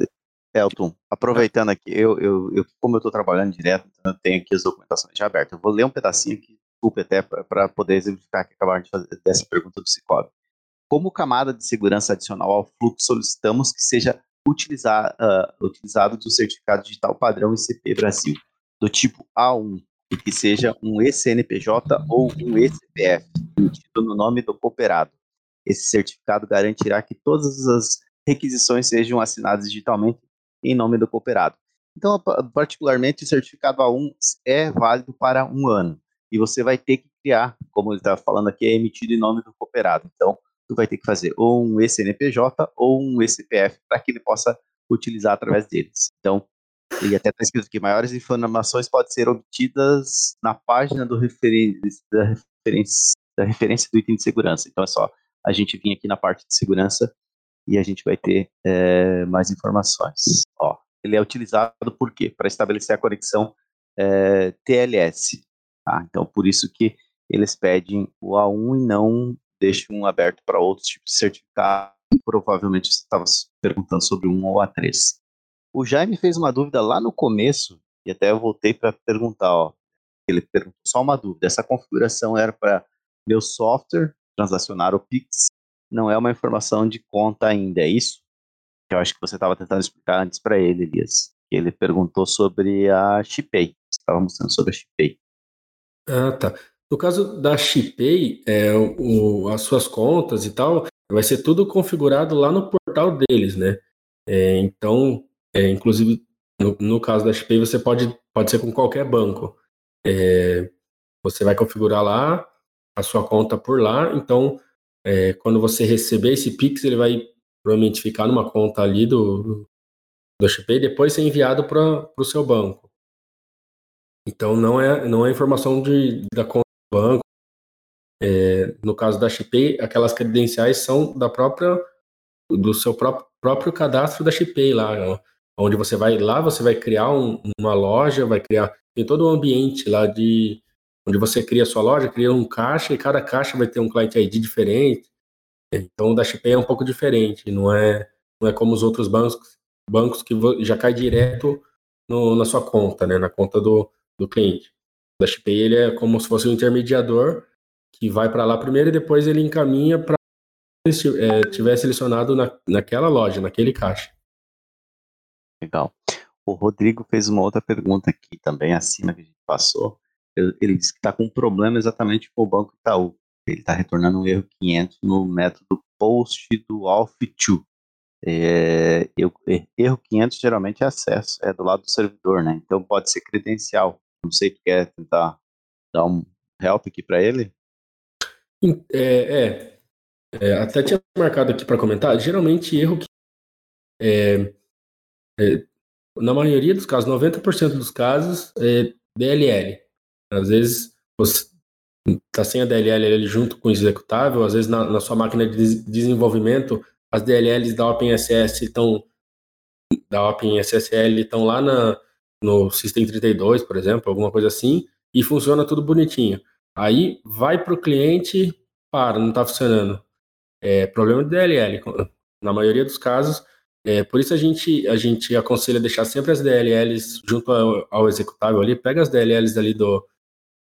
Elton, aproveitando aqui, eu, eu, eu como eu estou trabalhando direto, então eu tenho aqui as documentações já abertas. Eu vou ler um pedacinho aqui, desculpe até, para poder exemplificar que acabaram de fazer dessa pergunta do Cicobi. Como camada de segurança adicional ao fluxo, solicitamos que seja utilizar, uh, utilizado do certificado digital padrão ICP Brasil, do tipo A1, e que seja um ECNPJ ou um ECPF, emitido no nome do cooperado. Esse certificado garantirá que todas as requisições sejam assinadas digitalmente em nome do cooperado. Então, particularmente, o certificado A1 é válido para um ano. E você vai ter que criar, como ele está falando aqui, é emitido em nome do cooperado. Então, tu vai ter que fazer ou um ECNPJ ou um ECPF para que ele possa utilizar através deles. Então, e até está escrito que maiores informações podem ser obtidas na página do da, referência, da referência do item de segurança. Então é só a gente vir aqui na parte de segurança e a gente vai ter é, mais informações. Ó, ele é utilizado por quê? Para estabelecer a conexão é, TLS. Tá? Então por isso que eles pedem o A1 e não deixam aberto para outros tipos de certificado. Provavelmente você estava perguntando sobre um ou A3. O Jaime fez uma dúvida lá no começo, e até eu voltei para perguntar, ó. Ele perguntou só uma dúvida. Essa configuração era para meu software transacionar o Pix, não é uma informação de conta ainda, é isso? Eu acho que você estava tentando explicar antes para ele, Elias. Ele perguntou sobre a Shipay. Você estava mostrando sobre a Shipay. Ah, tá. No caso da Shipay, é, o, as suas contas e tal, vai ser tudo configurado lá no portal deles, né? É, então, é, inclusive, no, no, caso da XP, você pode, pode ser com qualquer banco. É, você vai configurar lá a sua conta por lá, então é, quando você receber esse Pix, ele vai provavelmente ficar numa conta ali do, do XP e depois ser enviado para o seu banco. Então não é, não é informação de, da conta do banco. É, no caso da XP, aquelas credenciais são da própria do seu próprio próprio cadastro da Shipay lá, onde você vai lá, você vai criar um, uma loja, vai criar tem todo um ambiente lá de onde você cria a sua loja, cria um caixa e cada caixa vai ter um client ID diferente. Então o da Shipay é um pouco diferente, não é não é como os outros bancos bancos que já cai direto no, na sua conta, né, na conta do, do cliente. O da Shipay ele é como se fosse um intermediador que vai para lá primeiro e depois ele encaminha para é, tiver selecionado na, naquela loja, naquele caixa. Legal. O Rodrigo fez uma outra pergunta aqui também, acima que a gente passou. Ele disse que está com um problema exatamente com o Banco Itaú. Ele está retornando um erro 500 no método post do ALF2. É, eu, erro 500 geralmente é acesso, é do lado do servidor, né? Então pode ser credencial. Não sei, tu quer tentar dar um help aqui para ele? É, é, é, até tinha marcado aqui para comentar. Geralmente erro que é, é, na maioria dos casos, 90% dos casos, é DLL. Às vezes você está sem a DLL junto com o executável, às vezes na, na sua máquina de desenvolvimento, as DLLs da OpenSS estão da OpenSSL estão lá na, no System 32, por exemplo, alguma coisa assim, e funciona tudo bonitinho. Aí vai para o cliente, para, não está funcionando. É problema de DLL. Na maioria dos casos, é, por isso a gente, a gente aconselha deixar sempre as DLLs junto ao, ao executável ali, pega as DLLs ali do,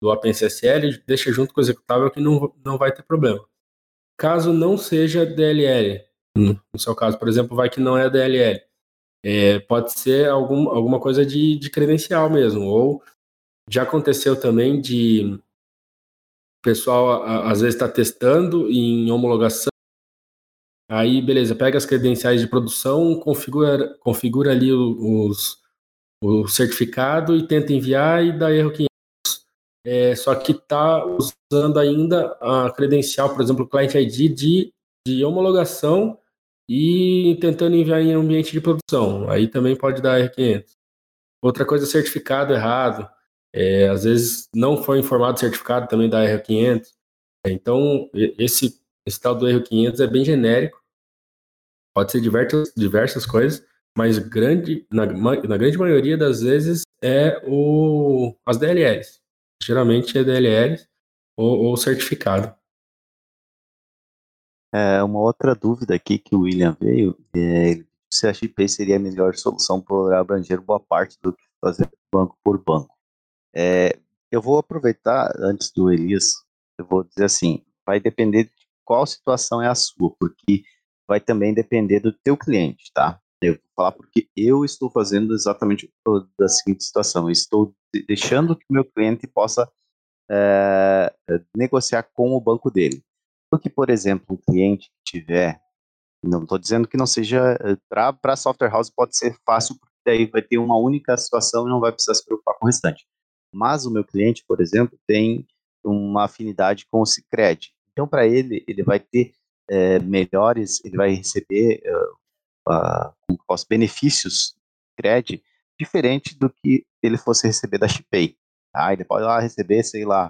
do OpenSSL, deixa junto com o executável que não, não vai ter problema. Caso não seja DLL, no seu caso, por exemplo, vai que não é DLL, é, pode ser algum, alguma coisa de, de credencial mesmo, ou já aconteceu também de pessoal às vezes está testando em homologação Aí, beleza, pega as credenciais de produção, configura, configura ali os, o certificado e tenta enviar e dá erro 500. É, só que está usando ainda a credencial, por exemplo, o Client ID de, de homologação e tentando enviar em ambiente de produção. Aí também pode dar R500. Outra coisa, certificado errado. É, às vezes não foi informado o certificado, também dá R500. Então, esse, esse tal do erro 500 é bem genérico pode ser diversas, diversas coisas, mas grande, na, na grande maioria das vezes é o, as DLLs. Geralmente é DLLs ou, ou certificado. É, uma outra dúvida aqui que o William veio, é, se a XP seria a melhor solução para abranger boa parte do que fazer banco por banco. É, eu vou aproveitar, antes do Elias, eu vou dizer assim, vai depender de qual situação é a sua, porque vai também depender do teu cliente, tá? Eu vou falar porque eu estou fazendo exatamente da seguinte situação. Eu estou deixando que o meu cliente possa é, negociar com o banco dele. Porque, por exemplo, um cliente que tiver, não estou dizendo que não seja, eh, para software house pode ser fácil, porque daí vai ter uma única situação e não vai precisar se preocupar com o restante. Mas o meu cliente, por exemplo, tem uma afinidade com o Cicred. Então, para ele, ele vai ter é, melhores, ele vai receber uh, uh, posso, benefícios crédito diferente do que ele fosse receber da Shipay. Tá? Ele pode lá receber, sei lá,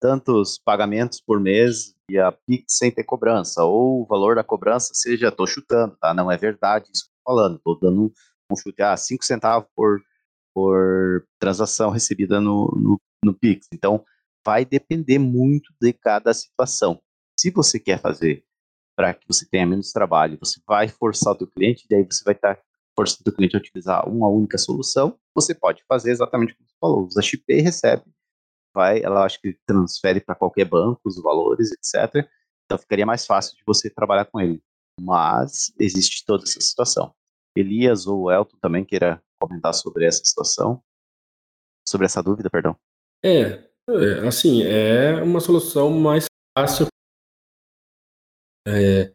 tantos pagamentos por mês via Pix sem ter cobrança, ou o valor da cobrança seja, estou chutando, tá? Não é verdade isso que estou falando, estou dando um chute, ah, 5 centavos por, por transação recebida no, no, no Pix. Então, vai depender muito de cada situação. Se você quer fazer para que você tenha menos trabalho. Você vai forçar o teu cliente, e aí você vai estar forçando o cliente a utilizar uma única solução. Você pode fazer exatamente como você falou, usa XP e recebe. Vai, ela acho que transfere para qualquer banco os valores, etc. Então ficaria mais fácil de você trabalhar com ele. Mas existe toda essa situação. Elias ou Elton também queira comentar sobre essa situação, sobre essa dúvida, perdão. É, é assim, é uma solução mais fácil é,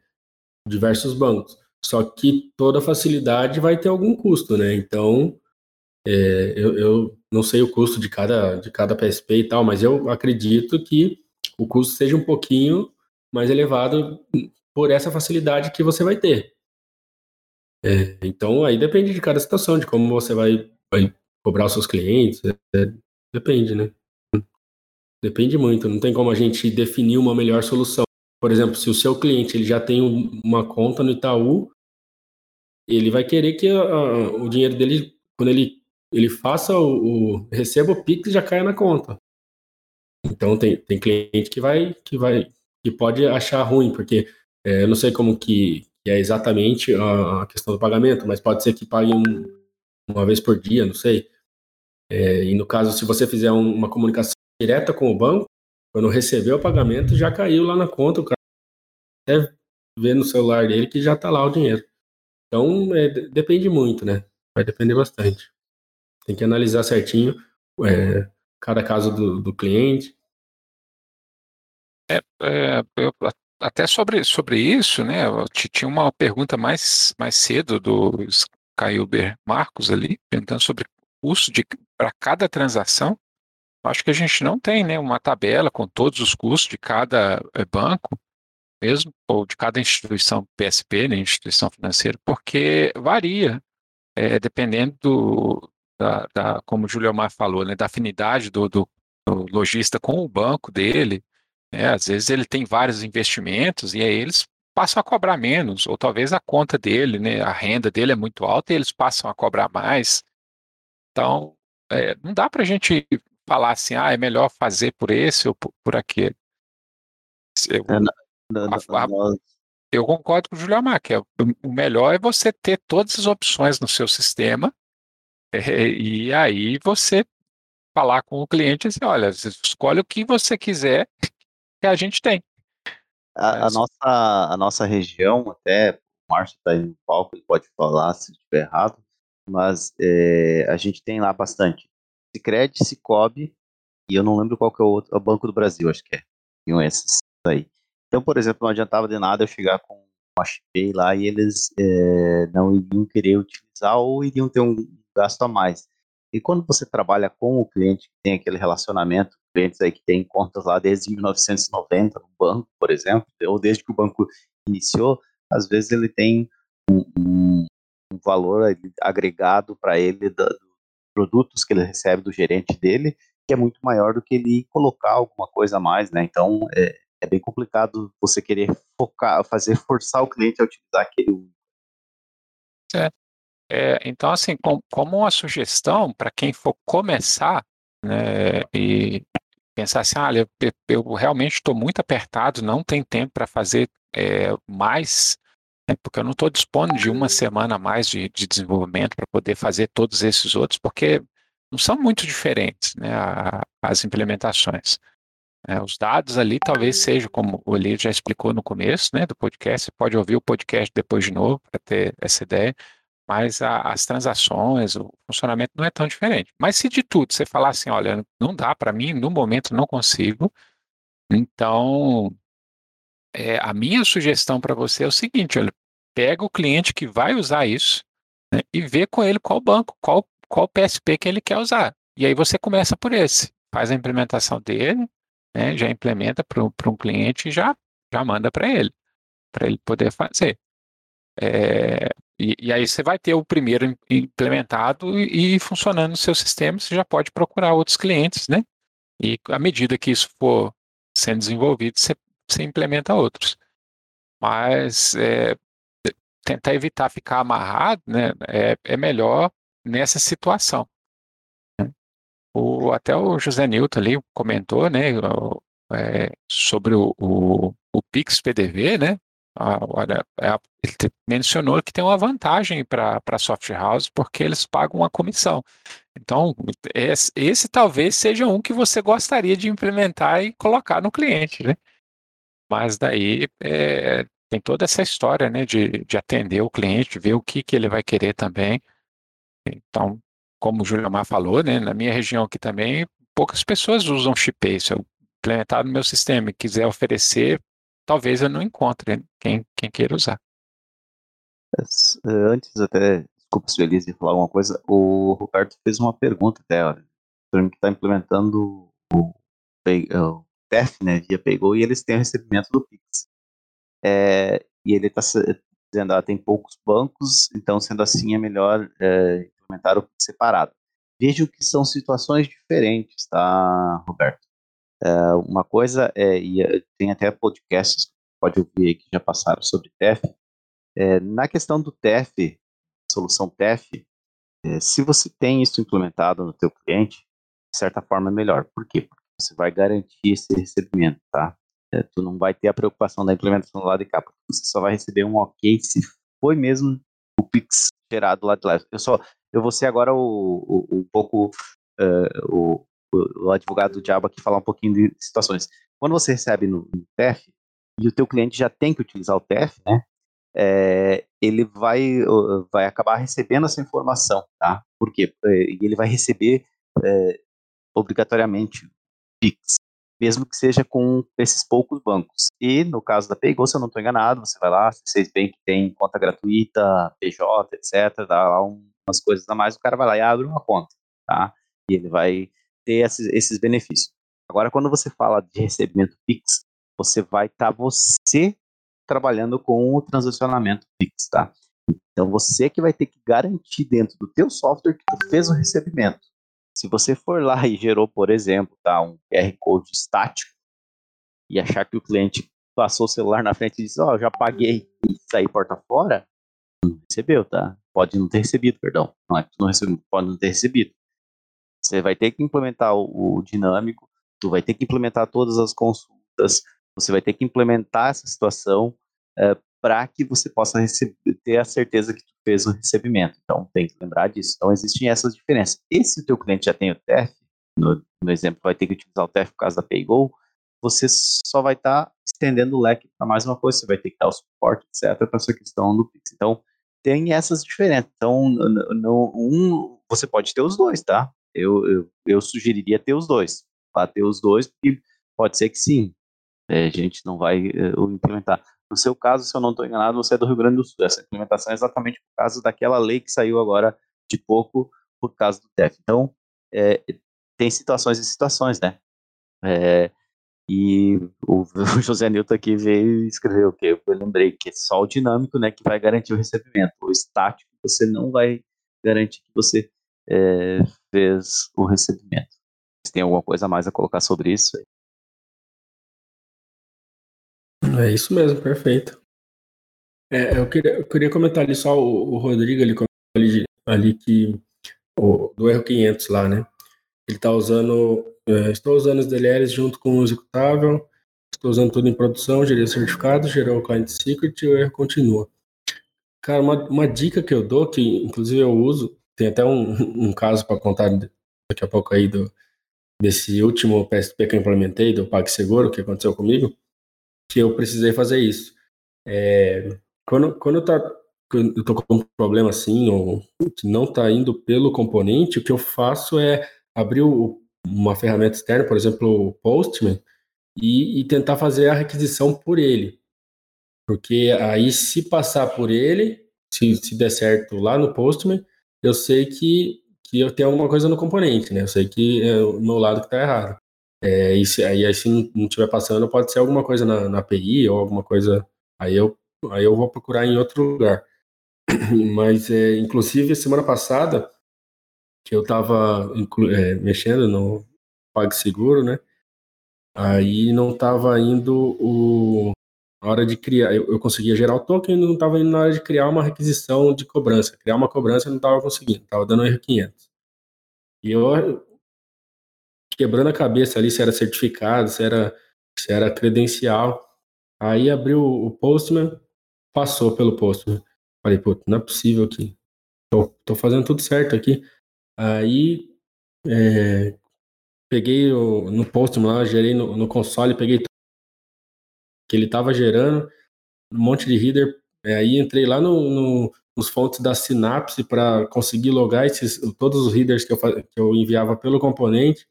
diversos bancos. Só que toda facilidade vai ter algum custo, né? Então, é, eu, eu, não sei o custo de cada, de cada PSP e tal, mas eu acredito que o custo seja um pouquinho mais elevado por essa facilidade que você vai ter. É, então, aí depende de cada situação, de como você vai, vai cobrar os seus clientes. É, depende, né? Depende muito. Não tem como a gente definir uma melhor solução. Por exemplo, se o seu cliente ele já tem uma conta no Itaú, ele vai querer que a, o dinheiro dele, quando ele, ele faça o, o receba o Pix, já caia na conta. Então tem, tem cliente que vai, que vai, que pode achar ruim, porque é, eu não sei como que, que é exatamente a, a, questão do pagamento, mas pode ser que pague um, uma vez por dia, não sei. É, e no caso, se você fizer um, uma comunicação direta com o banco, quando receber o pagamento, já caiu lá na conta, o cara até vê no celular dele que já está lá o dinheiro. Então, é, depende muito, né? Vai depender bastante. Tem que analisar certinho é, cada caso do, do cliente. É, é, eu, até sobre, sobre isso, né? Tinha uma pergunta mais, mais cedo do Skyuber Marcos ali, perguntando sobre custo para cada transação. Acho que a gente não tem né, uma tabela com todos os custos de cada eh, banco, mesmo, ou de cada instituição PSP, né, instituição financeira, porque varia, é, dependendo do, da, da, como o Julio Mar falou, né, da afinidade do, do, do lojista com o banco dele. Né, às vezes ele tem vários investimentos e aí eles passam a cobrar menos, ou talvez a conta dele, né, a renda dele é muito alta e eles passam a cobrar mais. Então, é, não dá para a gente falar assim, ah, é melhor fazer por esse ou por, por aquele. Eu, é, não, não, a, a, eu concordo com o Julio Amar, que é, o melhor é você ter todas as opções no seu sistema é, e aí você falar com o cliente assim, olha, escolhe o que você quiser que a gente tem. A, a nossa, a nossa região, até o Márcio está aí no palco, ele pode falar se estiver errado, mas é, a gente tem lá bastante. Sicredi, Cicobi, e eu não lembro qual que é o outro, é o Banco do Brasil, acho que é. Tinham esses aí. Então, por exemplo, não adiantava de nada eu chegar com uma Chipay lá e eles é, não iriam querer utilizar ou iriam ter um gasto a mais. E quando você trabalha com o cliente tem aquele relacionamento, clientes aí que têm contas lá desde 1990 no banco, por exemplo, ou desde que o banco iniciou, às vezes ele tem um, um, um valor agregado para ele dos produtos que ele recebe do gerente dele, que é muito maior do que ele colocar alguma coisa a mais, né? Então é, é bem complicado você querer focar, fazer forçar o cliente a utilizar aquele. Certo. É, então, assim, com, como uma sugestão para quem for começar né, e pensar assim, ah, eu, eu realmente estou muito apertado, não tem tempo para fazer é, mais, né, porque eu não estou dispondo de uma semana a mais de, de desenvolvimento para poder fazer todos esses outros, porque não são muito diferentes né, a, as implementações. É, os dados ali talvez sejam, como o Eli já explicou no começo né, do podcast, você pode ouvir o podcast depois de novo para ter essa ideia mas a, as transações, o funcionamento não é tão diferente. Mas se de tudo você falar assim, olha, não dá para mim, no momento não consigo, então é, a minha sugestão para você é o seguinte, olha, pega o cliente que vai usar isso né, e vê com ele qual banco, qual, qual PSP que ele quer usar. E aí você começa por esse, faz a implementação dele, né, já implementa para um cliente e já, já manda para ele, para ele poder fazer. É, e, e, aí você vai ter o primeiro implementado e, e, funcionando no seu sistema, você já pode procurar outros clientes, né? E à medida que isso for sendo desenvolvido, você, você implementa outros. Mas é, tentar evitar ficar amarrado, né? É, é melhor nessa situação. O, até o José Newton ali comentou, né? É, sobre o, o, o Pix PDV, né? Ah, é ele mencionou que tem uma vantagem para a soft house porque eles pagam uma comissão. Então, esse, esse, talvez seja um que você gostaria de implementar e colocar no cliente, né? Mas daí é, tem toda essa história, né, de, de atender o cliente, ver o que, que ele vai querer também. Então, como o Júlio Mar falou, né, na minha região aqui também, poucas pessoas usam Shipay. Se eu implementar no meu sistema e quiser oferecer talvez eu não encontre quem, quem queira usar. Antes até, desculpa se feliz de falar alguma coisa, o Roberto fez uma pergunta até, olha, que está implementando o, o TEF, né, via Paygo, e eles têm o recebimento do Pix. É, e ele está dizendo, ah, tem poucos bancos, então sendo assim é melhor é, implementar o Pix separado. Vejo que são situações diferentes, tá, Roberto? É, uma coisa é, e é, tem até podcasts, pode ouvir aí que já passaram sobre TEF. É, na questão do TEF, solução TEF, é, se você tem isso implementado no teu cliente, de certa forma é melhor. Por quê? Você vai garantir esse recebimento, tá? É, tu não vai ter a preocupação da implementação do lado de cá, porque você só vai receber um ok se foi mesmo o Pix gerado lá de lá. Eu só, eu vou ser agora o, o, pouco uh, o, o, advogado do diabo aqui falar um pouquinho de situações. Quando você recebe no, no TEF e o teu cliente já tem que utilizar o TEF, né? É, ele vai, vai acabar recebendo essa informação, tá? Por quê? E ele vai receber é, obrigatoriamente PIX, mesmo que seja com esses poucos bancos. E no caso da Paygo, se eu não estou enganado, você vai lá, vocês veem que tem conta gratuita, PJ, etc., dá lá umas coisas a mais, o cara vai lá e abre uma conta, tá? E ele vai ter esses, esses benefícios. Agora, quando você fala de recebimento Pix, você vai estar tá você trabalhando com o transacionamento Pix, tá? Então você que vai ter que garantir dentro do teu software que tu fez o recebimento. Se você for lá e gerou, por exemplo, tá, um QR Code estático e achar que o cliente passou o celular na frente e disse, ó, oh, já paguei e sair porta fora, não recebeu, tá? Pode não ter recebido, perdão. Não é que tu não recebeu, pode não ter recebido. Você vai ter que implementar o, o dinâmico, tu vai ter que implementar todas as consultas, você vai ter que implementar essa situação é, para que você possa receber, ter a certeza que tu fez o recebimento. Então, tem que lembrar disso. Então, existem essas diferenças. E se o teu cliente já tem o TEF, no, no exemplo, vai ter que utilizar o TEF por causa da PayGo, você só vai estar tá estendendo o leque para mais uma coisa, você vai ter que dar o suporte, etc., para essa questão do Pix. Então, tem essas diferenças. Então, no, no, um, você pode ter os dois, tá? Eu, eu, eu sugeriria ter os dois. Para ter os dois, porque pode ser que sim, é, a gente não vai é, implementar. No seu caso, se eu não estou enganado, você é do Rio Grande do Sul. Essa implementação é exatamente por causa daquela lei que saiu agora de pouco por causa do TEF. Então, é, tem situações e situações, né? É, e o, José Nilton aqui veio e escreveu o quê? Eu lembrei que é só o dinâmico né, que vai garantir o recebimento. O estático, você não vai garantir que você é, fez o recebimento. Tem alguma coisa a mais a colocar sobre isso? É isso mesmo, perfeito. É, eu, queria, eu queria comentar ali só o, o Rodrigo ali, ali, ali que o, do erro 500 lá, né? Ele está usando, é, estou usando os DLLs junto com o executável, estou usando tudo em produção, gerei certificado, gerou o client secret e o erro continua. Cara, uma, uma dica que eu dou, que inclusive eu uso, tem até um, um caso para contar daqui a pouco aí do, desse último PSP que eu implementei, do PagSeguro, que aconteceu comigo, que eu precisei fazer isso. É, quando, quando, tá, quando eu tô com um problema assim, ou que não está indo pelo componente, o que eu faço é abrir o, uma ferramenta externa, por exemplo, o Postman, e, e tentar fazer a requisição por ele. Porque aí, se passar por ele, se, se der certo lá no Postman, eu sei que, que eu tenho alguma coisa no componente, né? Eu sei que é o meu lado que está errado. É, e se, aí, se não estiver passando, pode ser alguma coisa na, na API ou alguma coisa. Aí eu, aí eu vou procurar em outro lugar. Mas, é, inclusive, semana passada, que eu estava é, mexendo no PagSeguro, né? Aí não estava indo o, a hora de criar. Eu, eu conseguia gerar o token não estava indo na hora de criar uma requisição de cobrança. Criar uma cobrança eu não estava conseguindo, estava dando erro 500. E eu quebrando a cabeça ali se era certificado, se era, se era credencial. Aí abriu o Postman, passou pelo Postman. Falei, pô, não é possível que tô, tô fazendo tudo certo aqui. Aí é, peguei o, no Postman lá, gerei no, no console, peguei que ele estava gerando um monte de header. É, aí entrei lá no, no, nos fontes da Synapse para conseguir logar esses, todos os headers que eu, que eu enviava pelo componente.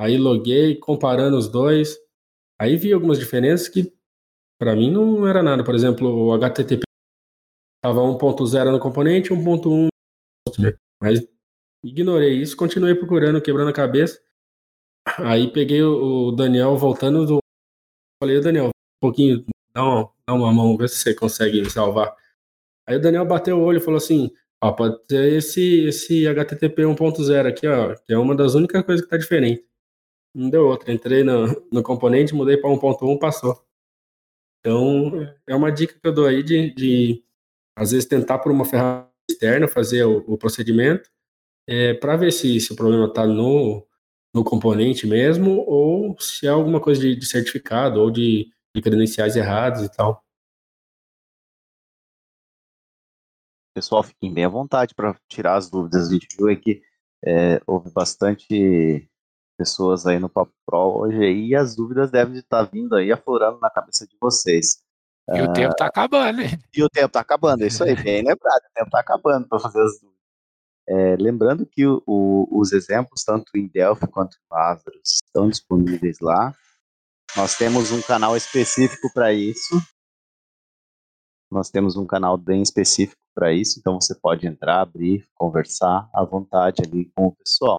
Aí loguei, comparando os dois. Aí vi algumas diferenças que para mim não era nada. Por exemplo, o HTTP estava 1.0 no componente, 1.1 mas ignorei isso, continuei procurando, quebrando a cabeça. Aí peguei o Daniel voltando do. Falei, Daniel, um pouquinho, dá uma, dá uma mão, vê se você consegue me salvar. Aí o Daniel bateu o olho e falou assim: ó, pode ter esse, esse HTTP 1.0 aqui, ó, que é uma das únicas coisas que tá diferente. Não deu outra. Entrei no, no componente, mudei para 1.1, passou. Então, é uma dica que eu dou aí de, de às vezes, tentar por uma ferramenta externo fazer o, o procedimento é, para ver se, se o problema está no, no componente mesmo ou se é alguma coisa de, de certificado ou de, de credenciais errados e tal. Pessoal, fiquem bem à vontade para tirar as dúvidas. A gente viu aí que é, houve bastante pessoas aí no Papo Pro hoje e as dúvidas devem estar vindo aí aflorando na cabeça de vocês. E o tempo está acabando, hein? E o tempo está acabando, é isso aí, bem lembrado, o tempo está acabando para fazer as dúvidas. É, lembrando que o, o, os exemplos, tanto em Delphi quanto em Lazarus, estão disponíveis lá. Nós temos um canal específico para isso. Nós temos um canal bem específico para isso, então você pode entrar, abrir, conversar à vontade ali com o pessoal.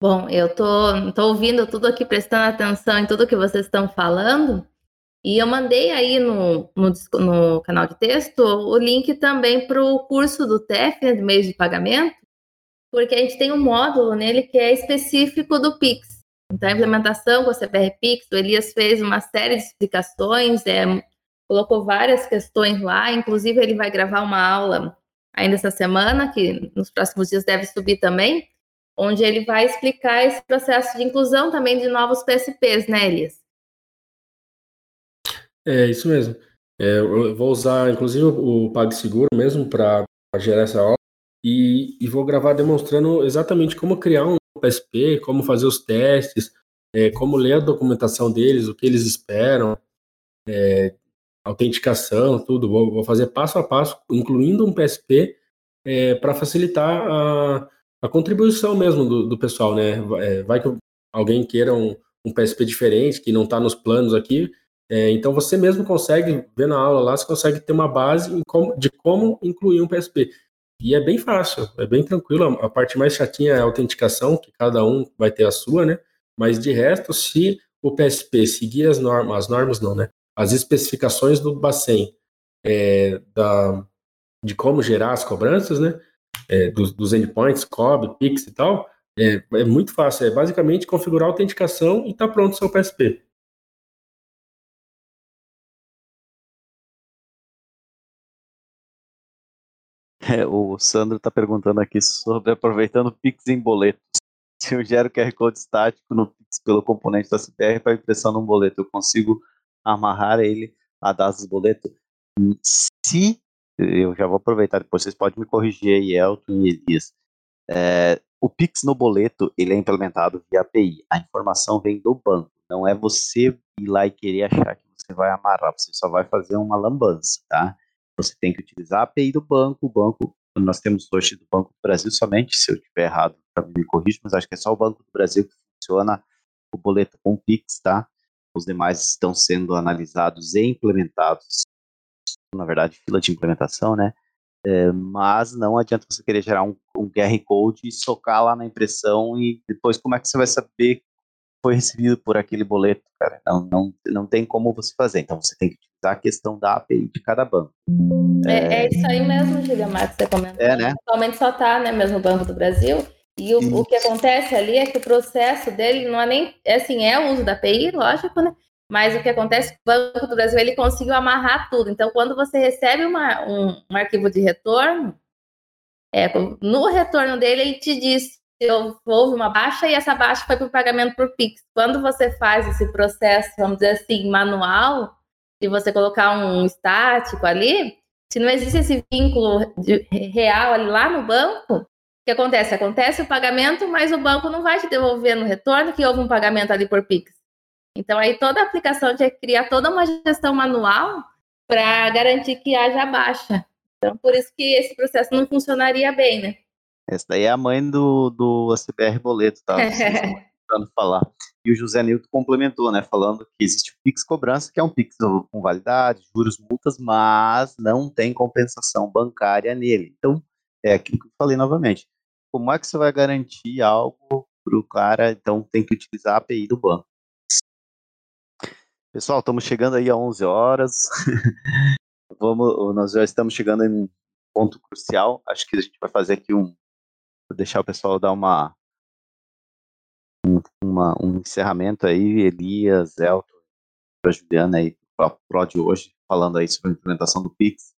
Bom, eu tô, tô ouvindo tudo aqui, prestando atenção em tudo que vocês estão falando. E eu mandei aí no, no, no canal de texto o link também para o curso do TEF, né, de meios de pagamento, porque a gente tem um módulo nele que é específico do Pix. Então, a implementação com a CPR Pix, o Elias fez uma série de explicações, é, colocou várias questões lá, inclusive ele vai gravar uma aula ainda essa semana, que nos próximos dias deve subir também, onde ele vai explicar esse processo de inclusão também de novos PSPs, né, Elias? É, isso mesmo. É, eu vou usar, inclusive, o PagSeguro mesmo para gerar essa aula e, e, vou gravar demonstrando exatamente como criar um PSP, como fazer os testes, é, como ler a documentação deles, o que eles esperam, é, autenticação, tudo. Vou, vou, fazer passo a passo, incluindo um PSP, é, para facilitar a, a, contribuição mesmo do, do pessoal, né? É, vai que alguém queira um, um PSP diferente, que não está nos planos aqui, é, então você mesmo consegue, ver na aula lá, você consegue ter uma base como, de como incluir um PSP. E é bem fácil, é bem tranquilo. A parte mais chatinha é a autenticação, que cada um vai ter a sua, né? Mas de resto, se o PSP seguir as normas, as normas não, né? As especificações do Bacen é, da, de como gerar as cobranças, né? É, dos, dos endpoints, COB, PIX e tal, é, é muito fácil. É basicamente configurar a autenticação e está pronto o seu PSP. É, o Sandro está perguntando aqui sobre aproveitando Pix em boletos. Se eu gero QR Code estático no Pix pelo componente da CPR para impressão num boleto, eu consigo amarrar ele a dados do boleto? Se, eu já vou aproveitar depois, vocês podem me corrigir aí, Elton e Elias. É, o Pix no boleto, ele é implementado via API. A informação vem do banco. Não é você ir lá e querer achar que você vai amarrar, você só vai fazer uma lambança, tá? Você tem que utilizar a API do banco. O banco, nós temos hoje do Banco do Brasil somente, se eu estiver errado, me corrija, mas acho que é só o Banco do Brasil que funciona o boleto com Pix, tá? Os demais estão sendo analisados e implementados. Na verdade, fila de implementação, né? É, mas não adianta você querer gerar um, um QR Code e socar lá na impressão e depois como é que você vai saber foi recebido por aquele boleto, cara. Não, não, não tem como você fazer. Então você tem que utilizar a questão da API de cada banco. É, é, é isso aí mesmo, Gilmar, que você comentou. É, né? Atualmente só está, né, mesmo o Banco do Brasil. E o, o, que acontece ali é que o processo dele não é nem, é assim, é o uso da API, lógico, né? Mas o que acontece, o Banco do Brasil, ele conseguiu amarrar tudo. Então, quando você recebe uma, um, um arquivo de retorno, é, no retorno dele, ele te diz houve uma baixa e essa baixa foi para o pagamento por Pix. Quando você faz esse processo, vamos dizer assim, manual, de você colocar um estático ali, se não existe esse vínculo de, real ali lá no banco, o que acontece? Acontece o pagamento, mas o banco não vai te devolver no retorno que houve um pagamento ali por Pix. Então, aí toda a aplicação tinha que criar toda uma gestão manual para garantir que haja baixa. Então, por isso que esse processo não funcionaria bem, né? Essa daí é a mãe do, do ACBR Boleto, tá? Tentando falar. E o José Nilton complementou, né? Falando que existe o Pix Cobrança, que é um Pix com validade, juros, multas, mas não tem compensação bancária nele. Então, é aquilo que eu falei novamente. Como é que você vai garantir algo para o cara? Então, tem que utilizar a API do banco. Pessoal, estamos chegando aí a 11 horas. Vamos, nós já estamos chegando em um ponto crucial. Acho que a gente vai fazer aqui um, Vou deixar o pessoal dar uma, um, uma, um encerramento aí, Elias, Elton, a Juliana aí, pro, pro de hoje, falando aí sobre a implementação do Pix.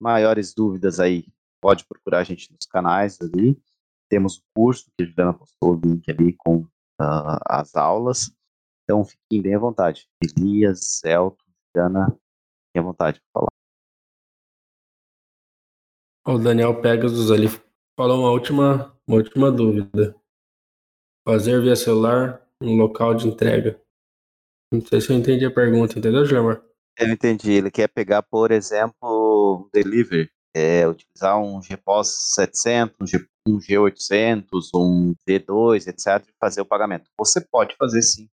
Maiores dúvidas aí, pode procurar a gente nos canais ali. Temos o curso, que a Juliana postou o link ali com uh, as aulas. Então fiquem bem à vontade. Elias, Elton, Juliana, fiquem à vontade para falar. O Daniel Pegasus ali falou uma última, uma última dúvida. Fazer via celular no local de entrega. Não sei se eu entendi a pergunta, entendeu, Jamar? Eu entendi. Ele quer pegar, por exemplo, um delivery, é, utilizar um GPOS 700, um, G, um G800, um V2, etc., e fazer o pagamento. Você pode fazer sim.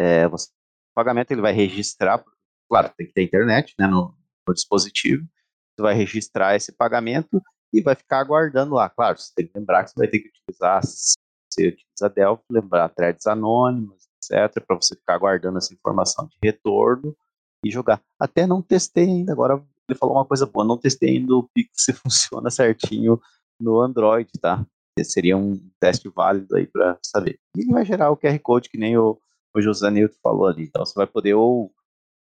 É, você, o pagamento ele vai registrar, claro, tem que ter internet né, no, no dispositivo, você vai registrar esse pagamento e vai ficar aguardando lá. Claro, você tem que lembrar que você vai ter que utilizar, se você utiliza Delphi, lembrar threads anônimas, etc., para você ficar aguardando essa informação de retorno e jogar. Até não testei ainda, agora ele falou uma coisa boa, não testei ainda o Pix se funciona certinho no Android, tá? Esse seria um teste válido aí para saber. E vai gerar o QR Code que nem o, o José Newton falou ali. Então você vai poder ou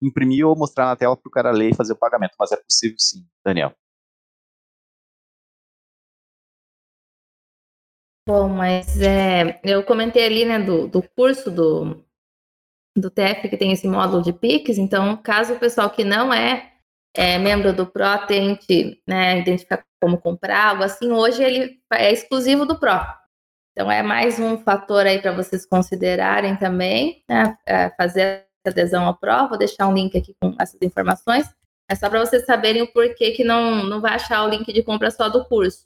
imprimir ou mostrar na tela para o cara ler e fazer o pagamento, mas é possível sim, Daniel. Bom, mas é, eu comentei ali, né, do, do curso do, do TF que tem esse módulo de PIX, então, caso o pessoal que não é, é membro do PRO tente né, identificar como comprar, algo assim, hoje ele é exclusivo do PRO. Então, é mais um fator aí para vocês considerarem também, né, é fazer adesão ao PRO, vou deixar um link aqui com essas informações, é só para vocês saberem o porquê que não, não vai achar o link de compra só do curso.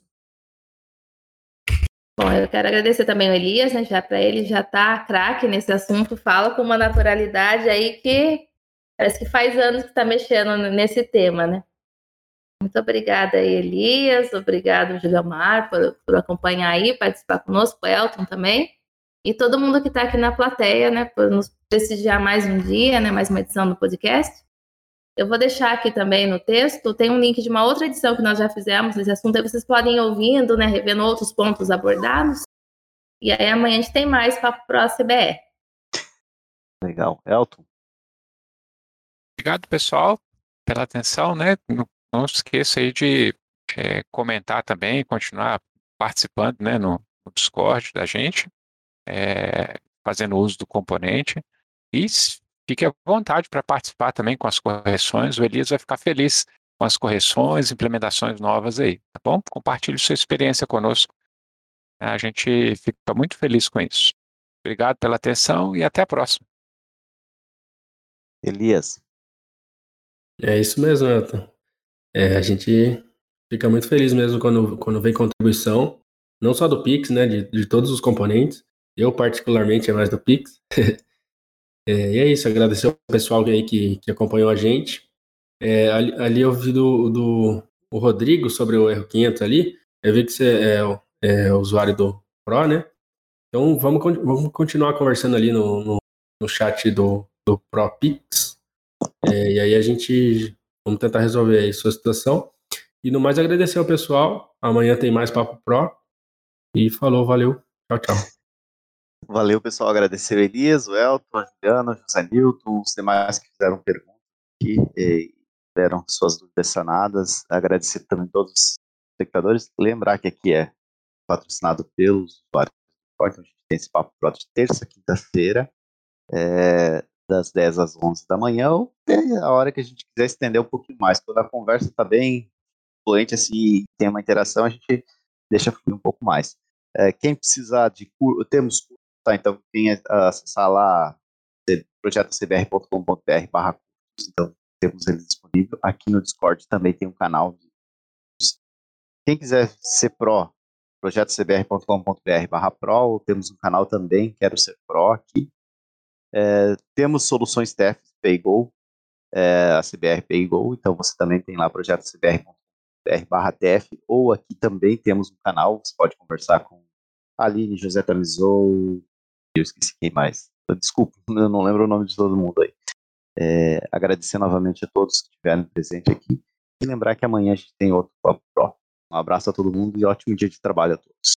Bom, eu quero agradecer também o Elias, né? Já para ele já tá craque nesse assunto, fala com uma naturalidade aí que parece que faz anos que está mexendo nesse tema, né? Muito obrigada aí, Elias. Obrigado, Gilmar, por, por acompanhar aí, participar conosco, Elton também. E todo mundo que está aqui na plateia, né? Por nos prestigiar mais um dia, né? Mais uma edição do podcast. Eu vou deixar aqui também no texto, tem um link de uma outra edição que nós já fizemos nesse assunto, aí vocês podem ir ouvindo, né, revendo outros pontos abordados. E aí amanhã a gente tem mais para a CBR. Legal. Elton? Obrigado, pessoal, pela atenção, né? Não, esqueça aí de é, comentar também, continuar participando, né, no, no Discord da gente, é, fazendo uso do componente. E Fique à vontade para participar também com as correções. O Elias vai ficar feliz com as correções, implementações novas aí, tá bom? Compartilhe sua experiência conosco. A gente fica muito feliz com isso. Obrigado pela atenção e até a próxima. Elias. É isso mesmo, Elton. É, a gente fica muito feliz mesmo quando, quando vem contribuição, não só do Pix, né, de, de todos os componentes. Eu, particularmente, é mais do Pix. É, e é isso, agradecer ao pessoal aí que, que acompanhou a gente. É, ali, ali, eu vi do, do o Rodrigo sobre o erro 500 ali, eu vi que você é, é usuário do Pro, né? Então vamos, vamos continuar conversando ali no, no, no chat do, do ProPix. É, e aí a gente vamos tentar resolver aí sua situação. E no mais agradecer ao pessoal. Amanhã tem mais Papo Pro. E falou, valeu. Tchau, tchau. Valeu, pessoal. Agradecer o Elias, o Elton, a Juliana, o José Nilton, os demais que fizeram perguntas aqui e deram suas dúvidas sanadas. Agradecer também todos os espectadores. Lembrar que aqui é patrocinado pelos usuários do então a gente tem esse papo pronto de terça, quinta-feira, é, das 10 às 11 da manhã, ou até a hora que a gente quiser estender um pouquinho mais. Quando a conversa está bem fluente, assim, tem uma interação, a gente deixa fluir um pouco mais. É, quem precisar de curso, temos Tá, então quem acessar lá projetocbr.com.br barra cursos, então temos ele disponível. Aqui no Discord também tem um canal. De... Quem quiser ser pró, projetocbr.com.br barra pro, temos um canal também, quero ser pró aqui. É, temos soluções TEF, PayGo, é, a CBR PayGo, então você também tem lá projetocbr.com.br barra TEF, ou aqui também temos um canal, você pode conversar com Aline, José Tamizou, eu esqueci quem mais. Desculpa, eu não lembro o nome de todo mundo aí. É, agradecer novamente a todos que estiveram presentes aqui e lembrar que amanhã a gente tem outro Papo Pro. Um abraço a todo mundo e ótimo dia de trabalho a todos.